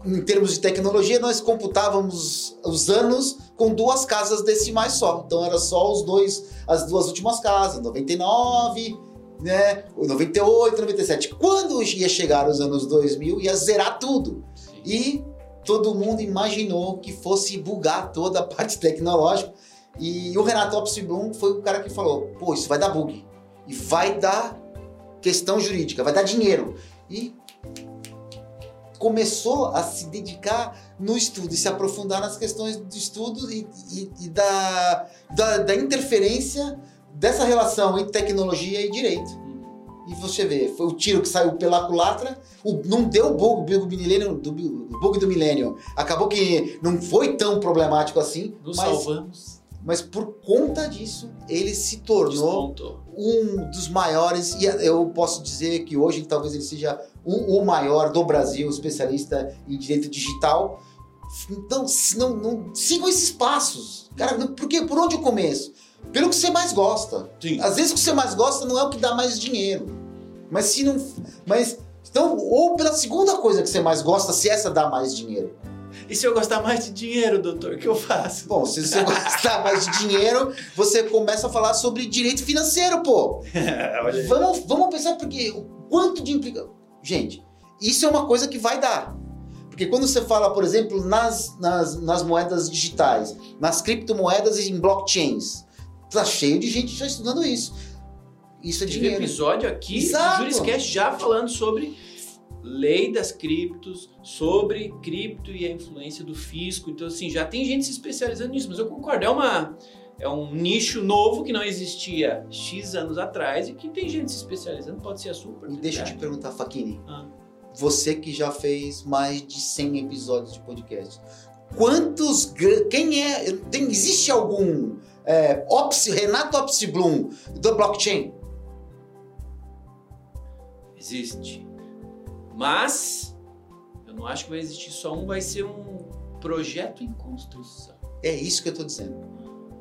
em termos de tecnologia, nós computávamos os anos com duas casas decimais só. Então era só os dois, as duas últimas casas, 99, né, 98, 97. Quando ia chegar os anos 2000, ia zerar tudo. Sim. E todo mundo imaginou que fosse bugar toda a parte *laughs* tecnológica. E o Renato Opsblum foi o cara que falou: pô, isso vai dar bug. E vai dar questão jurídica, vai dar dinheiro. E começou a se dedicar no estudo e se aprofundar nas questões do estudo e, e, e da, da, da, interferência dessa relação entre tecnologia e direito. E você vê, foi o tiro que saiu pela culatra, o, não deu bug, bug do milênio, do bug do milênio. Acabou que não foi tão problemático assim. Nos mas, salvamos. Mas por conta disso, ele se tornou um dos maiores, e eu posso dizer que hoje talvez ele seja o, o maior do Brasil, especialista em direito digital. Então, não, não, sigam esses passos. Cara, porque por onde eu começo? Pelo que você mais gosta. Sim. Às vezes o que você mais gosta não é o que dá mais dinheiro. Mas se não. Mas. Então, ou pela segunda coisa que você mais gosta, se essa dá mais dinheiro. E se eu gostar mais de dinheiro, doutor, o que eu faço? Bom, se você gostar mais de dinheiro, você começa a falar sobre direito financeiro, pô. *laughs* vamos, vamos pensar porque o quanto de implica. Gente, isso é uma coisa que vai dar. Porque quando você fala, por exemplo, nas, nas, nas moedas digitais, nas criptomoedas e em blockchains, tá cheio de gente já estudando isso. Isso é Tive dinheiro. episódio aqui Exato. do Juriscast já falando sobre lei das criptos, sobre cripto e a influência do fisco. Então, assim, já tem gente se especializando nisso, mas eu concordo, é uma. É um nicho novo que não existia X anos atrás e que tem gente se especializando, pode ser a super. Deixa eu te perguntar, Faquini. Ah. Você que já fez mais de 100 episódios de podcast. Quantos. Quem é. Tem, existe algum. É, Opsi, Renato Opsi Bloom do blockchain? Existe. Mas eu não acho que vai existir só um, vai ser um projeto em construção. É isso que eu estou dizendo.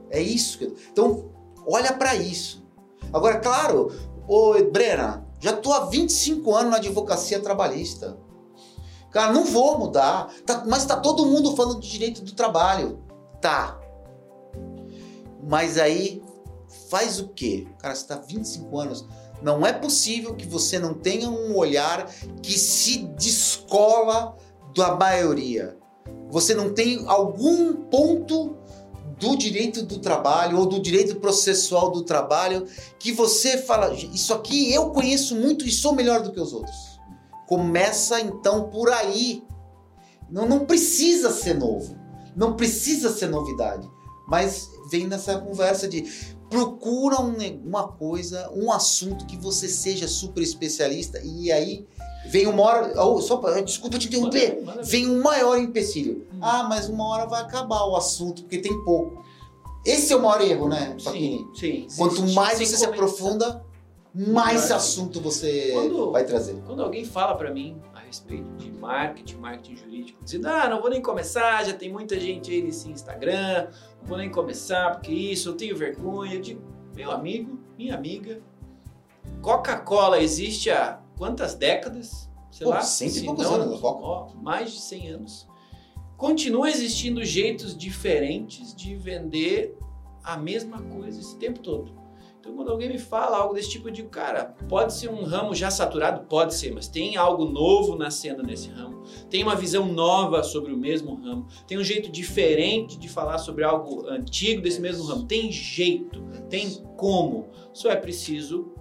É isso que eu... Então, olha para isso. Agora, claro, ô Brena, já tô há 25 anos na advocacia trabalhista. Cara, não vou mudar. Tá, mas tá todo mundo falando de direito do trabalho. Tá. Mas aí faz o quê? Cara, você tá 25 anos não é possível que você não tenha um olhar que se descola da maioria. Você não tem algum ponto do direito do trabalho ou do direito processual do trabalho que você fala, isso aqui eu conheço muito e sou melhor do que os outros. Começa então por aí. Não, não precisa ser novo, não precisa ser novidade, mas vem nessa conversa de procura uma coisa, um assunto que você seja super especialista e aí vem uma hora, oh, só desculpa te interromper, vem um maior empecilho. Hum. Ah, mas uma hora vai acabar o assunto porque tem pouco. Esse é o maior erro, né, Paquini? Sim, sim. Quanto sim, mais sim, você se aprofunda, mais assunto você quando, vai trazer. Quando alguém fala para mim respeito de marketing, marketing jurídico, dizendo, ah, não vou nem começar, já tem muita gente aí nesse Instagram, não vou nem começar porque isso, eu tenho vergonha. Eu digo, meu amigo, minha amiga, Coca-Cola existe há quantas décadas? Sei Pô, lá, cento e poucos anos, ó, mais de 100 anos. Continua existindo jeitos diferentes de vender a mesma coisa esse tempo todo. Então, quando alguém me fala algo desse tipo, eu digo, cara, pode ser um ramo já saturado? Pode ser, mas tem algo novo nascendo nesse ramo. Tem uma visão nova sobre o mesmo ramo. Tem um jeito diferente de falar sobre algo antigo desse mesmo ramo. Tem jeito, tem como. Só é preciso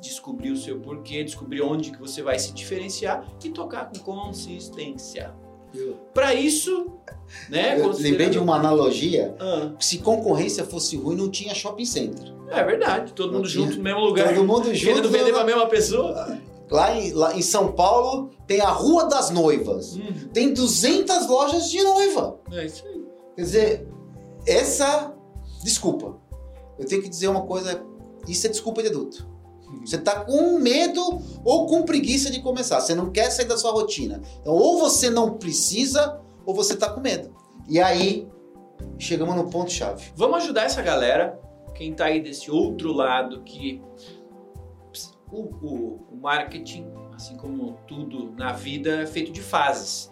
descobrir o seu porquê, descobrir onde que você vai se diferenciar e tocar com consistência. Para isso, né? Eu lembrei de uma analogia. Ah. Se concorrência fosse ruim, não tinha shopping center. É verdade, todo mundo junto no mesmo lugar. Todo mundo junto. Querendo vender para a mesma pessoa. Lá em, lá em São Paulo tem a Rua das Noivas. Hum. Tem 200 lojas de noiva. É isso aí. Quer dizer, essa. Desculpa. Eu tenho que dizer uma coisa. Isso é desculpa de adulto. Você tá com medo ou com preguiça de começar. Você não quer sair da sua rotina. Então, ou você não precisa, ou você tá com medo. E aí, chegamos no ponto-chave. Vamos ajudar essa galera, quem tá aí desse outro lado, que o, o, o marketing, assim como tudo na vida, é feito de fases.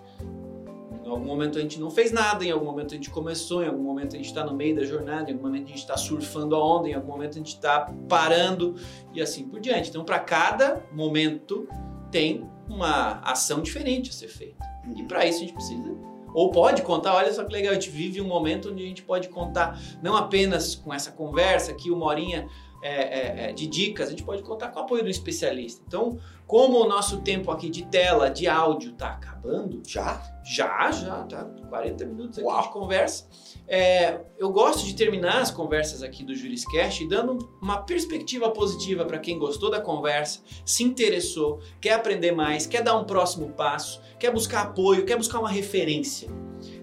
Em algum momento a gente não fez nada, em algum momento a gente começou, em algum momento a gente está no meio da jornada, em algum momento a gente está surfando a onda, em algum momento a gente está parando e assim por diante. Então, para cada momento tem uma ação diferente a ser feita. E para isso a gente precisa ou pode contar, olha só que legal, a gente vive um momento onde a gente pode contar não apenas com essa conversa aqui, uma horinha é, é, é, de dicas, a gente pode contar com o apoio do especialista. Então, como o nosso tempo aqui de tela, de áudio está acabando. Já? Já, já, tá 40 minutos aqui Uau. de conversa. É, eu gosto de terminar as conversas aqui do Juriscast dando uma perspectiva positiva para quem gostou da conversa, se interessou, quer aprender mais, quer dar um próximo passo, quer buscar apoio, quer buscar uma referência.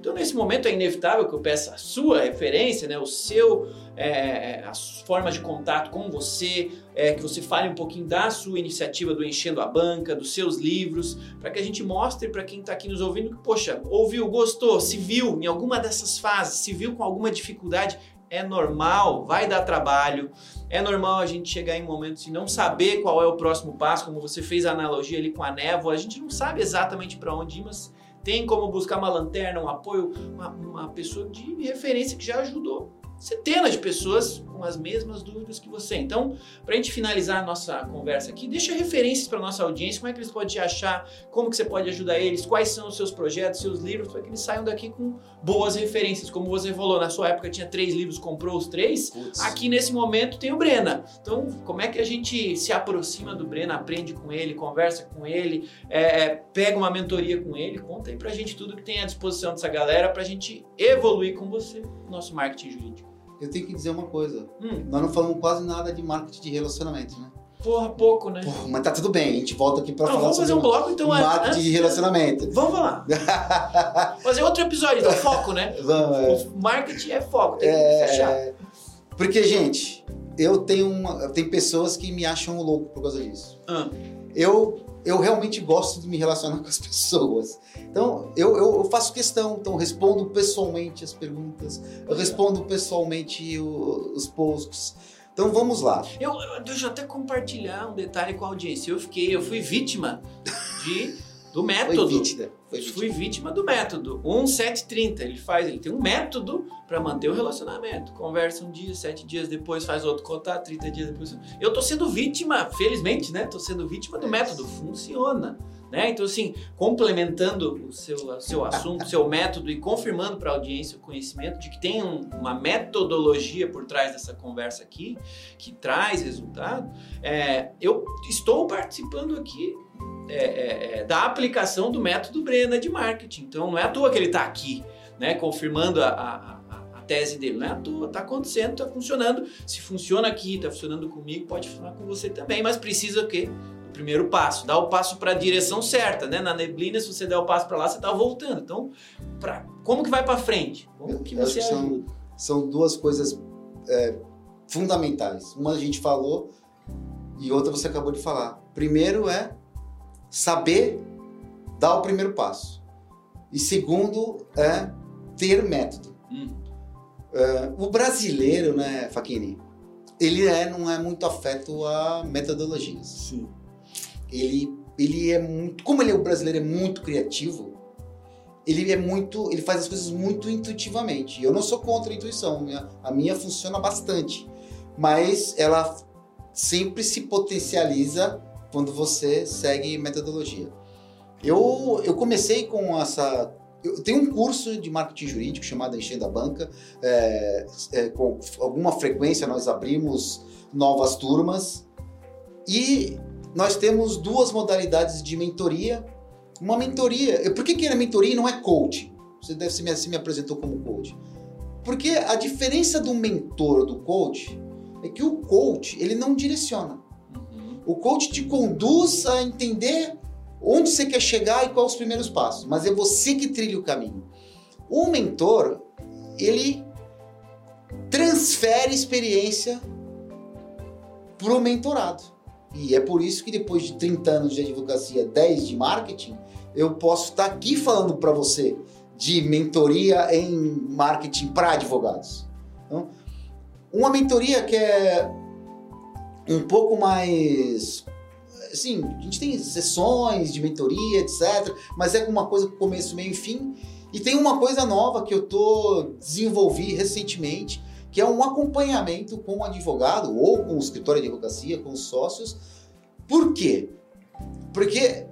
Então, nesse momento, é inevitável que eu peça a sua referência, né, o seu, é, as formas de contato com você, é, que você fale um pouquinho da sua iniciativa do Enchendo a Banca, dos seus livros, para que a gente mostre para quem está aqui nos ouvindo que, poxa, ouviu, gostou, se viu em alguma dessas fases, se viu com alguma dificuldade, é normal, vai dar trabalho. É normal a gente chegar em momentos e não saber qual é o próximo passo, como você fez a analogia ali com a névoa. A gente não sabe exatamente para onde ir, mas tem como buscar uma lanterna, um apoio, uma, uma pessoa de referência que já ajudou centenas de pessoas com as mesmas dúvidas que você. Então, para a gente finalizar a nossa conversa aqui, deixa referências para nossa audiência, como é que eles podem te achar, como que você pode ajudar eles, quais são os seus projetos, seus livros, para que eles saiam daqui com boas referências. Como você falou, na sua época tinha três livros, comprou os três. Aqui nesse momento tem o Brena. Então, como é que a gente se aproxima do Brena, aprende com ele, conversa com ele, é, é pega uma mentoria com ele? Conta aí pra gente tudo que tem à disposição dessa galera pra gente evoluir com você nosso marketing jurídico. Eu tenho que dizer uma coisa. Hum. Nós não falamos quase nada de marketing de relacionamento, né? Porra, pouco, né? Porra, mas tá tudo bem, a gente volta aqui pra não, falar vamos fazer um bloco, então, marketing antes, de relacionamento. Vamos falar. *laughs* fazer outro episódio, então, foco, né? Vamos, é. O marketing é foco, tem é, que fechar. Porque, gente, eu tenho, uma, tem pessoas que me acham louco por causa disso. Ah. Eu, eu realmente gosto de me relacionar com as pessoas. Então, eu, eu, faço questão, então respondo pessoalmente as perguntas, eu respondo pessoalmente o, os posts. Então vamos lá. Eu, deixa eu até compartilhar um detalhe com a audiência. Eu fiquei, eu fui vítima de do método. Foi vítima. Foi vítima. Fui vítima do método. 1730. Ele faz, ele tem um método para manter o relacionamento. Conversa um dia, sete dias depois faz outro contato, 30 dias depois. Eu tô sendo vítima, felizmente, né? Tô sendo vítima do método. Funciona. Né? Então, assim, complementando o seu, seu assunto, seu método e confirmando para a audiência o conhecimento de que tem um, uma metodologia por trás dessa conversa aqui, que traz resultado, é, eu estou participando aqui é, é, é, da aplicação do método Brena de marketing. Então não é à toa que ele está aqui, né, confirmando a, a, a, tese dele. Não é à toa, está acontecendo, está funcionando. Se funciona aqui, está funcionando comigo, pode funcionar com você também, mas precisa o quê? O primeiro passo, dar o passo para a direção certa, né? Na neblina, se você der o passo para lá, você está voltando. Então, pra, como que vai para frente? Como que você que são, são, duas coisas é, fundamentais. Uma a gente falou e outra você acabou de falar. Primeiro é saber dar o primeiro passo. E segundo é ter método. Hum. Uh, o brasileiro, né, Faquini, ele é, não é muito afeto a metodologias. Sim. Ele, ele é muito, como ele é o brasileiro é muito criativo, ele é muito, ele faz as coisas muito intuitivamente. Eu não sou contra a intuição, minha, a minha funciona bastante, mas ela sempre se potencializa quando você segue metodologia. Eu, eu comecei com essa. Eu tenho um curso de marketing jurídico chamado Enchendo a Banca. É, é, com alguma frequência nós abrimos novas turmas e nós temos duas modalidades de mentoria. Uma mentoria. Por que, que é mentoria e não é coach? Você deve se me, se me apresentou como coach. Porque a diferença do mentor do coach é que o coach ele não direciona. O coach te conduz a entender onde você quer chegar e quais os primeiros passos, mas é você que trilha o caminho. O mentor, ele transfere experiência para o mentorado. E é por isso que depois de 30 anos de advocacia, 10 de marketing, eu posso estar aqui falando para você de mentoria em marketing para advogados. Então, uma mentoria que é um pouco mais. Assim, a gente tem sessões de mentoria, etc. Mas é uma coisa com começo, meio e fim. E tem uma coisa nova que eu tô desenvolvi recentemente, que é um acompanhamento com o advogado ou com o escritório de advocacia, com os sócios. Por quê? Porque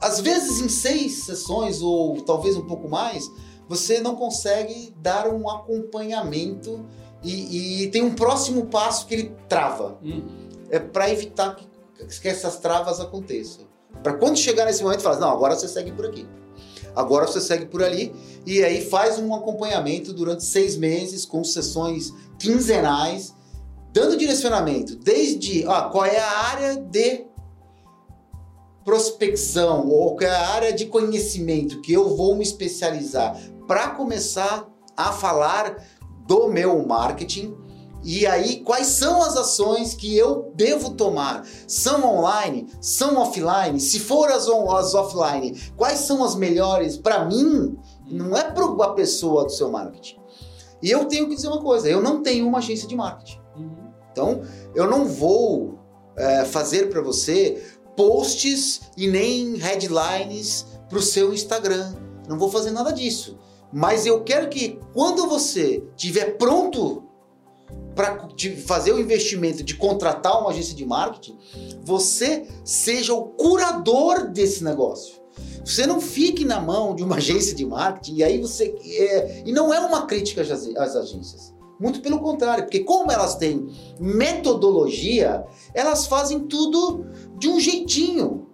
às vezes em seis sessões ou talvez um pouco mais, você não consegue dar um acompanhamento e, e tem um próximo passo que ele trava. Uhum é para evitar que, que, essas travas aconteçam. Para quando chegar nesse momento, falar, não, agora você segue por aqui. Agora você segue por ali e aí faz um acompanhamento durante seis meses com sessões quinzenais, dando direcionamento desde ah, qual é a área de prospecção ou qual é a área de conhecimento que eu vou me especializar para começar a falar do meu marketing e aí, quais são as ações que eu devo tomar? São online? São offline? Se for as, on, as offline, quais são as melhores para mim? Não é para a pessoa do seu marketing. E eu tenho que dizer uma coisa: eu não tenho uma agência de marketing. Uhum. Então, eu não vou é, fazer para você posts e nem headlines para o seu Instagram. Não vou fazer nada disso. Mas eu quero que quando você estiver pronto para fazer o investimento de contratar uma agência de marketing, você seja o curador desse negócio. Você não fique na mão de uma *laughs* agência de marketing e aí você. É, e não é uma crítica às agências. Muito pelo contrário, porque como elas têm metodologia, elas fazem tudo de um jeitinho.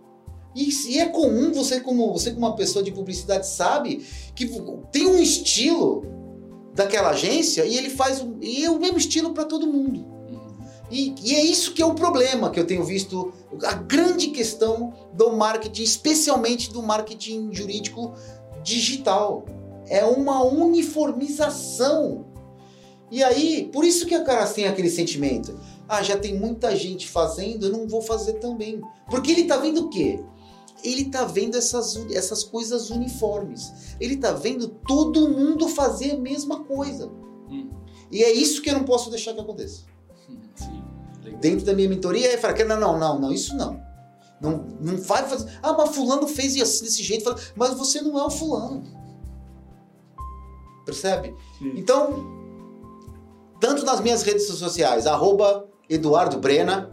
E, e é comum você como você como uma pessoa de publicidade sabe que tem um estilo daquela agência e ele faz e é o mesmo estilo para todo mundo. E, e, é isso que é o problema que eu tenho visto, a grande questão do marketing, especialmente do marketing jurídico digital. É uma uniformização. E aí, por isso que a cara tem aquele sentimento. Ah, já tem muita gente fazendo, eu não vou fazer também. Porque ele tá vendo o quê? Ele tá vendo essas, essas coisas uniformes. Ele tá vendo todo mundo fazer a mesma coisa. Hum. E é isso que eu não posso deixar que aconteça. *laughs* Sim. Dentro da minha mentoria, é falar, não, não, não, não, isso não. Não, não vai fazer. Ah, mas fulano fez assim, desse jeito. Mas você não é o fulano. Percebe? Sim. Então, tanto nas minhas redes sociais, arroba Eduardo Brena,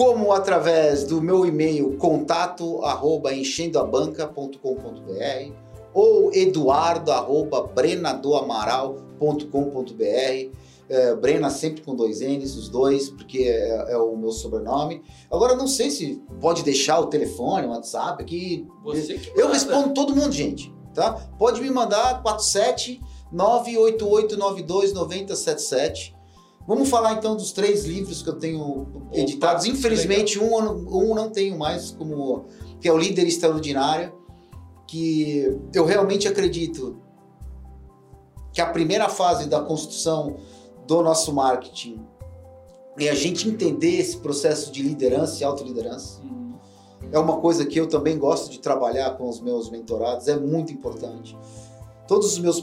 como através do meu e-mail contato arroba enchendoabanca.com.br ou eduardo arroba brenadoamaral.com.br é, Brena sempre com dois N's, os dois, porque é, é, o meu sobrenome. Agora, não sei se pode deixar o telefone, o WhatsApp aqui. Você que Eu respondo todo mundo, gente. Tá? Pode me mandar 47 98892 9077. Vamos falar então dos três livros que eu tenho editados. Opa, Infelizmente, um, um não tenho mais, como que é o Líder Extraordinário, que eu realmente acredito que a primeira fase da construção do nosso marketing é a gente entender esse processo de liderança e autoliderança. Uhum. É uma coisa que eu também gosto de trabalhar com os meus mentorados, é muito importante todos os meus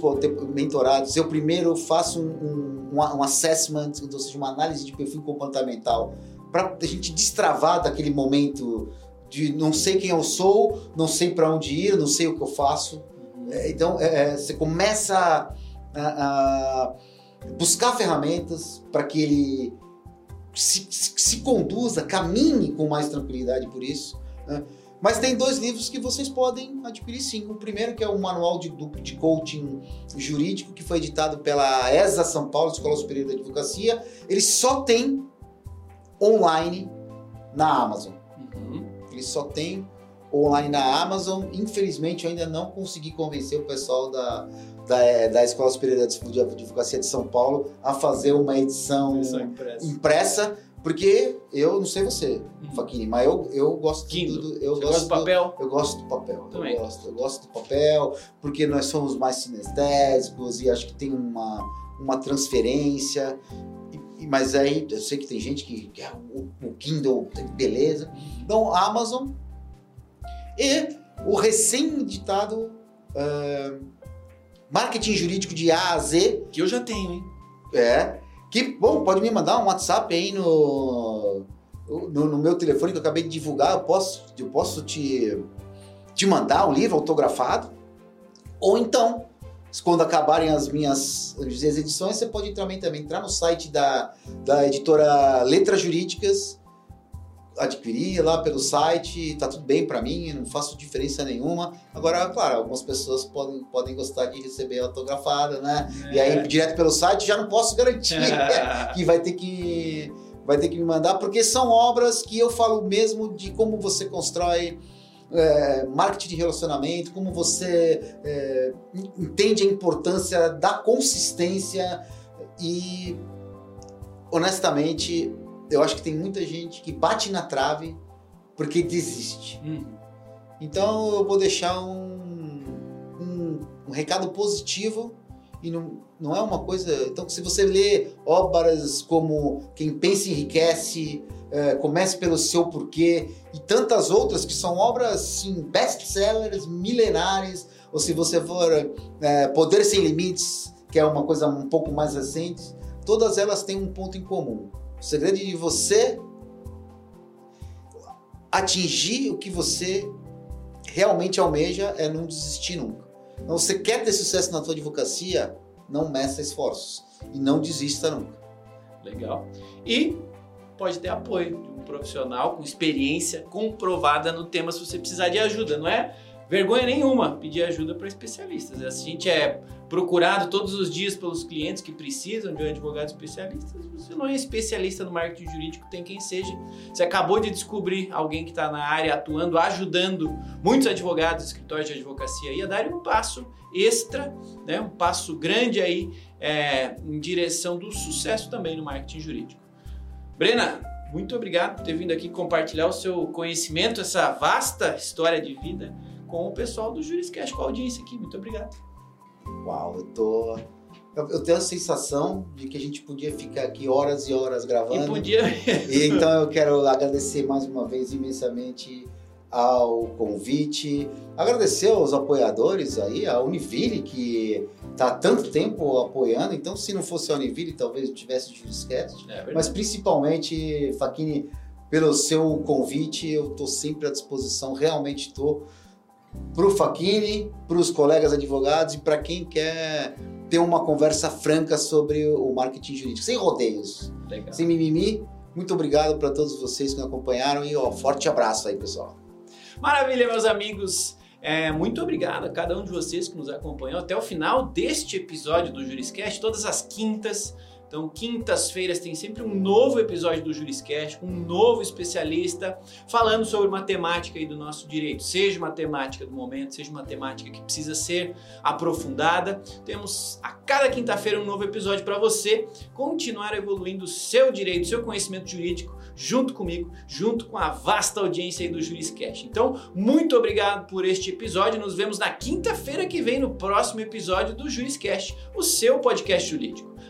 mentorados, eu primeiro faço um, um, um assessment, ou seja, uma análise de perfil comportamental, para a gente destravar daquele momento de não sei quem eu sou, não sei para onde ir, não sei o que eu faço. Uhum. É, então, é, é, você começa a, a buscar ferramentas para que ele se, se, conduza, caminhe com mais tranquilidade por isso. Né? Mas tem dois livros que vocês podem adquirir sim. O primeiro que é o Manual de, de Coaching Jurídico, que foi editado pela ESA São Paulo, Escola Superior da Advocacia. Ele só tem online na Amazon. Uhum. Ele só tem online na Amazon. Infelizmente, eu ainda não consegui convencer o pessoal da, da, da Escola Superior da Advocacia de São Paulo a fazer uma edição impressa. impressa porque eu não sei você, uhum. Faquini, mas eu, eu gosto Kindle. do. Eu você gosto do papel? Eu gosto do papel. Também. Eu gosto, eu gosto do papel, porque nós somos mais sinestésicos e acho que tem uma, uma transferência. E, mas aí eu sei que tem gente que quer o, o Kindle, beleza. Então, Amazon e o recém-editado uh, Marketing Jurídico de A a Z. Que eu já tenho, hein? É que, bom, pode me mandar um WhatsApp aí no, no, no, meu telefone que eu acabei de divulgar. Eu posso, eu posso te, te mandar um livro autografado. Ou então, quando acabarem as minhas as edições, você pode também, também entrar no site da, da editora Letras Jurídicas adquirir lá pelo site, tá tudo bem para mim, não faço diferença nenhuma. Agora, claro, algumas pessoas podem, podem gostar de receber autografada, né? É. E aí, direto pelo site, já não posso garantir *laughs* que vai ter que vai ter que me mandar, porque são obras que eu falo mesmo de como você constrói é, marketing de relacionamento, como você é, entende a importância da consistência e honestamente eu acho que tem muita gente que bate na trave porque desiste. Uhum. Então eu vou deixar um, um, um, recado positivo e não, não é uma coisa. Então, se você lê obras como Quem Pensa Enriquece, é, Comece pelo Seu Porquê e tantas outras que são obras sim, best-sellers, milenares, ou se você for é, Poder Sem Limites, que é uma coisa um pouco mais recente, todas elas têm um ponto em comum o segredo de você atingir o que você realmente almeja é não desistir nunca. Então, você quer ter sucesso na tua advocacia, não meça esforços e não desista nunca. Legal. E pode ter apoio de um profissional com experiência comprovada no tema se você precisar de ajuda, não é? Vergonha nenhuma pedir ajuda para especialistas. A gente é procurado todos os dias pelos clientes que precisam de um advogado especialista. Você não é especialista no marketing jurídico, tem quem seja. Você acabou de descobrir alguém que está na área atuando, ajudando muitos advogados, escritórios de advocacia e a dar um passo extra, né, um passo grande aí é, em direção do sucesso também no marketing jurídico. Brena, muito obrigado por ter vindo aqui compartilhar o seu conhecimento, essa vasta história de vida com o pessoal do Juriscast, com a audiência aqui. Muito obrigado. Uau, eu tô. Eu, tenho a sensação de que a gente podia ficar aqui horas e horas gravando. E podia *laughs* E, então eu quero agradecer mais uma vez imensamente ao convite, agradecer aos apoiadores aí, a Univille, que está há tanto tempo apoiando. Então, se não fosse a Univille, talvez tivesse o Juriscast. É Mas principalmente, Faquini, pelo seu convite, eu estou sempre à disposição, realmente estou para o Faquini, para os colegas advogados e para quem quer ter uma conversa franca sobre o marketing jurídico, sem rodeios, Legal. sem mimimi. Muito obrigado para todos vocês que me acompanharam e ó, forte abraço aí, pessoal. Maravilha, meus amigos. É, muito obrigado a cada um de vocês que nos acompanhou até o final deste episódio do Juriscast, todas as quintas. Então, quintas-feiras tem sempre um novo episódio do Juriscast, um novo especialista falando sobre matemática aí do nosso direito, seja matemática do momento, seja matemática que precisa ser aprofundada. Temos a cada quinta-feira um novo episódio para você continuar evoluindo o seu direito, seu conhecimento jurídico junto comigo, junto com a vasta audiência aí do Juriscast. Então, muito obrigado por este episódio. Nos vemos na quinta-feira que vem no próximo episódio do Juriscast, o seu podcast jurídico.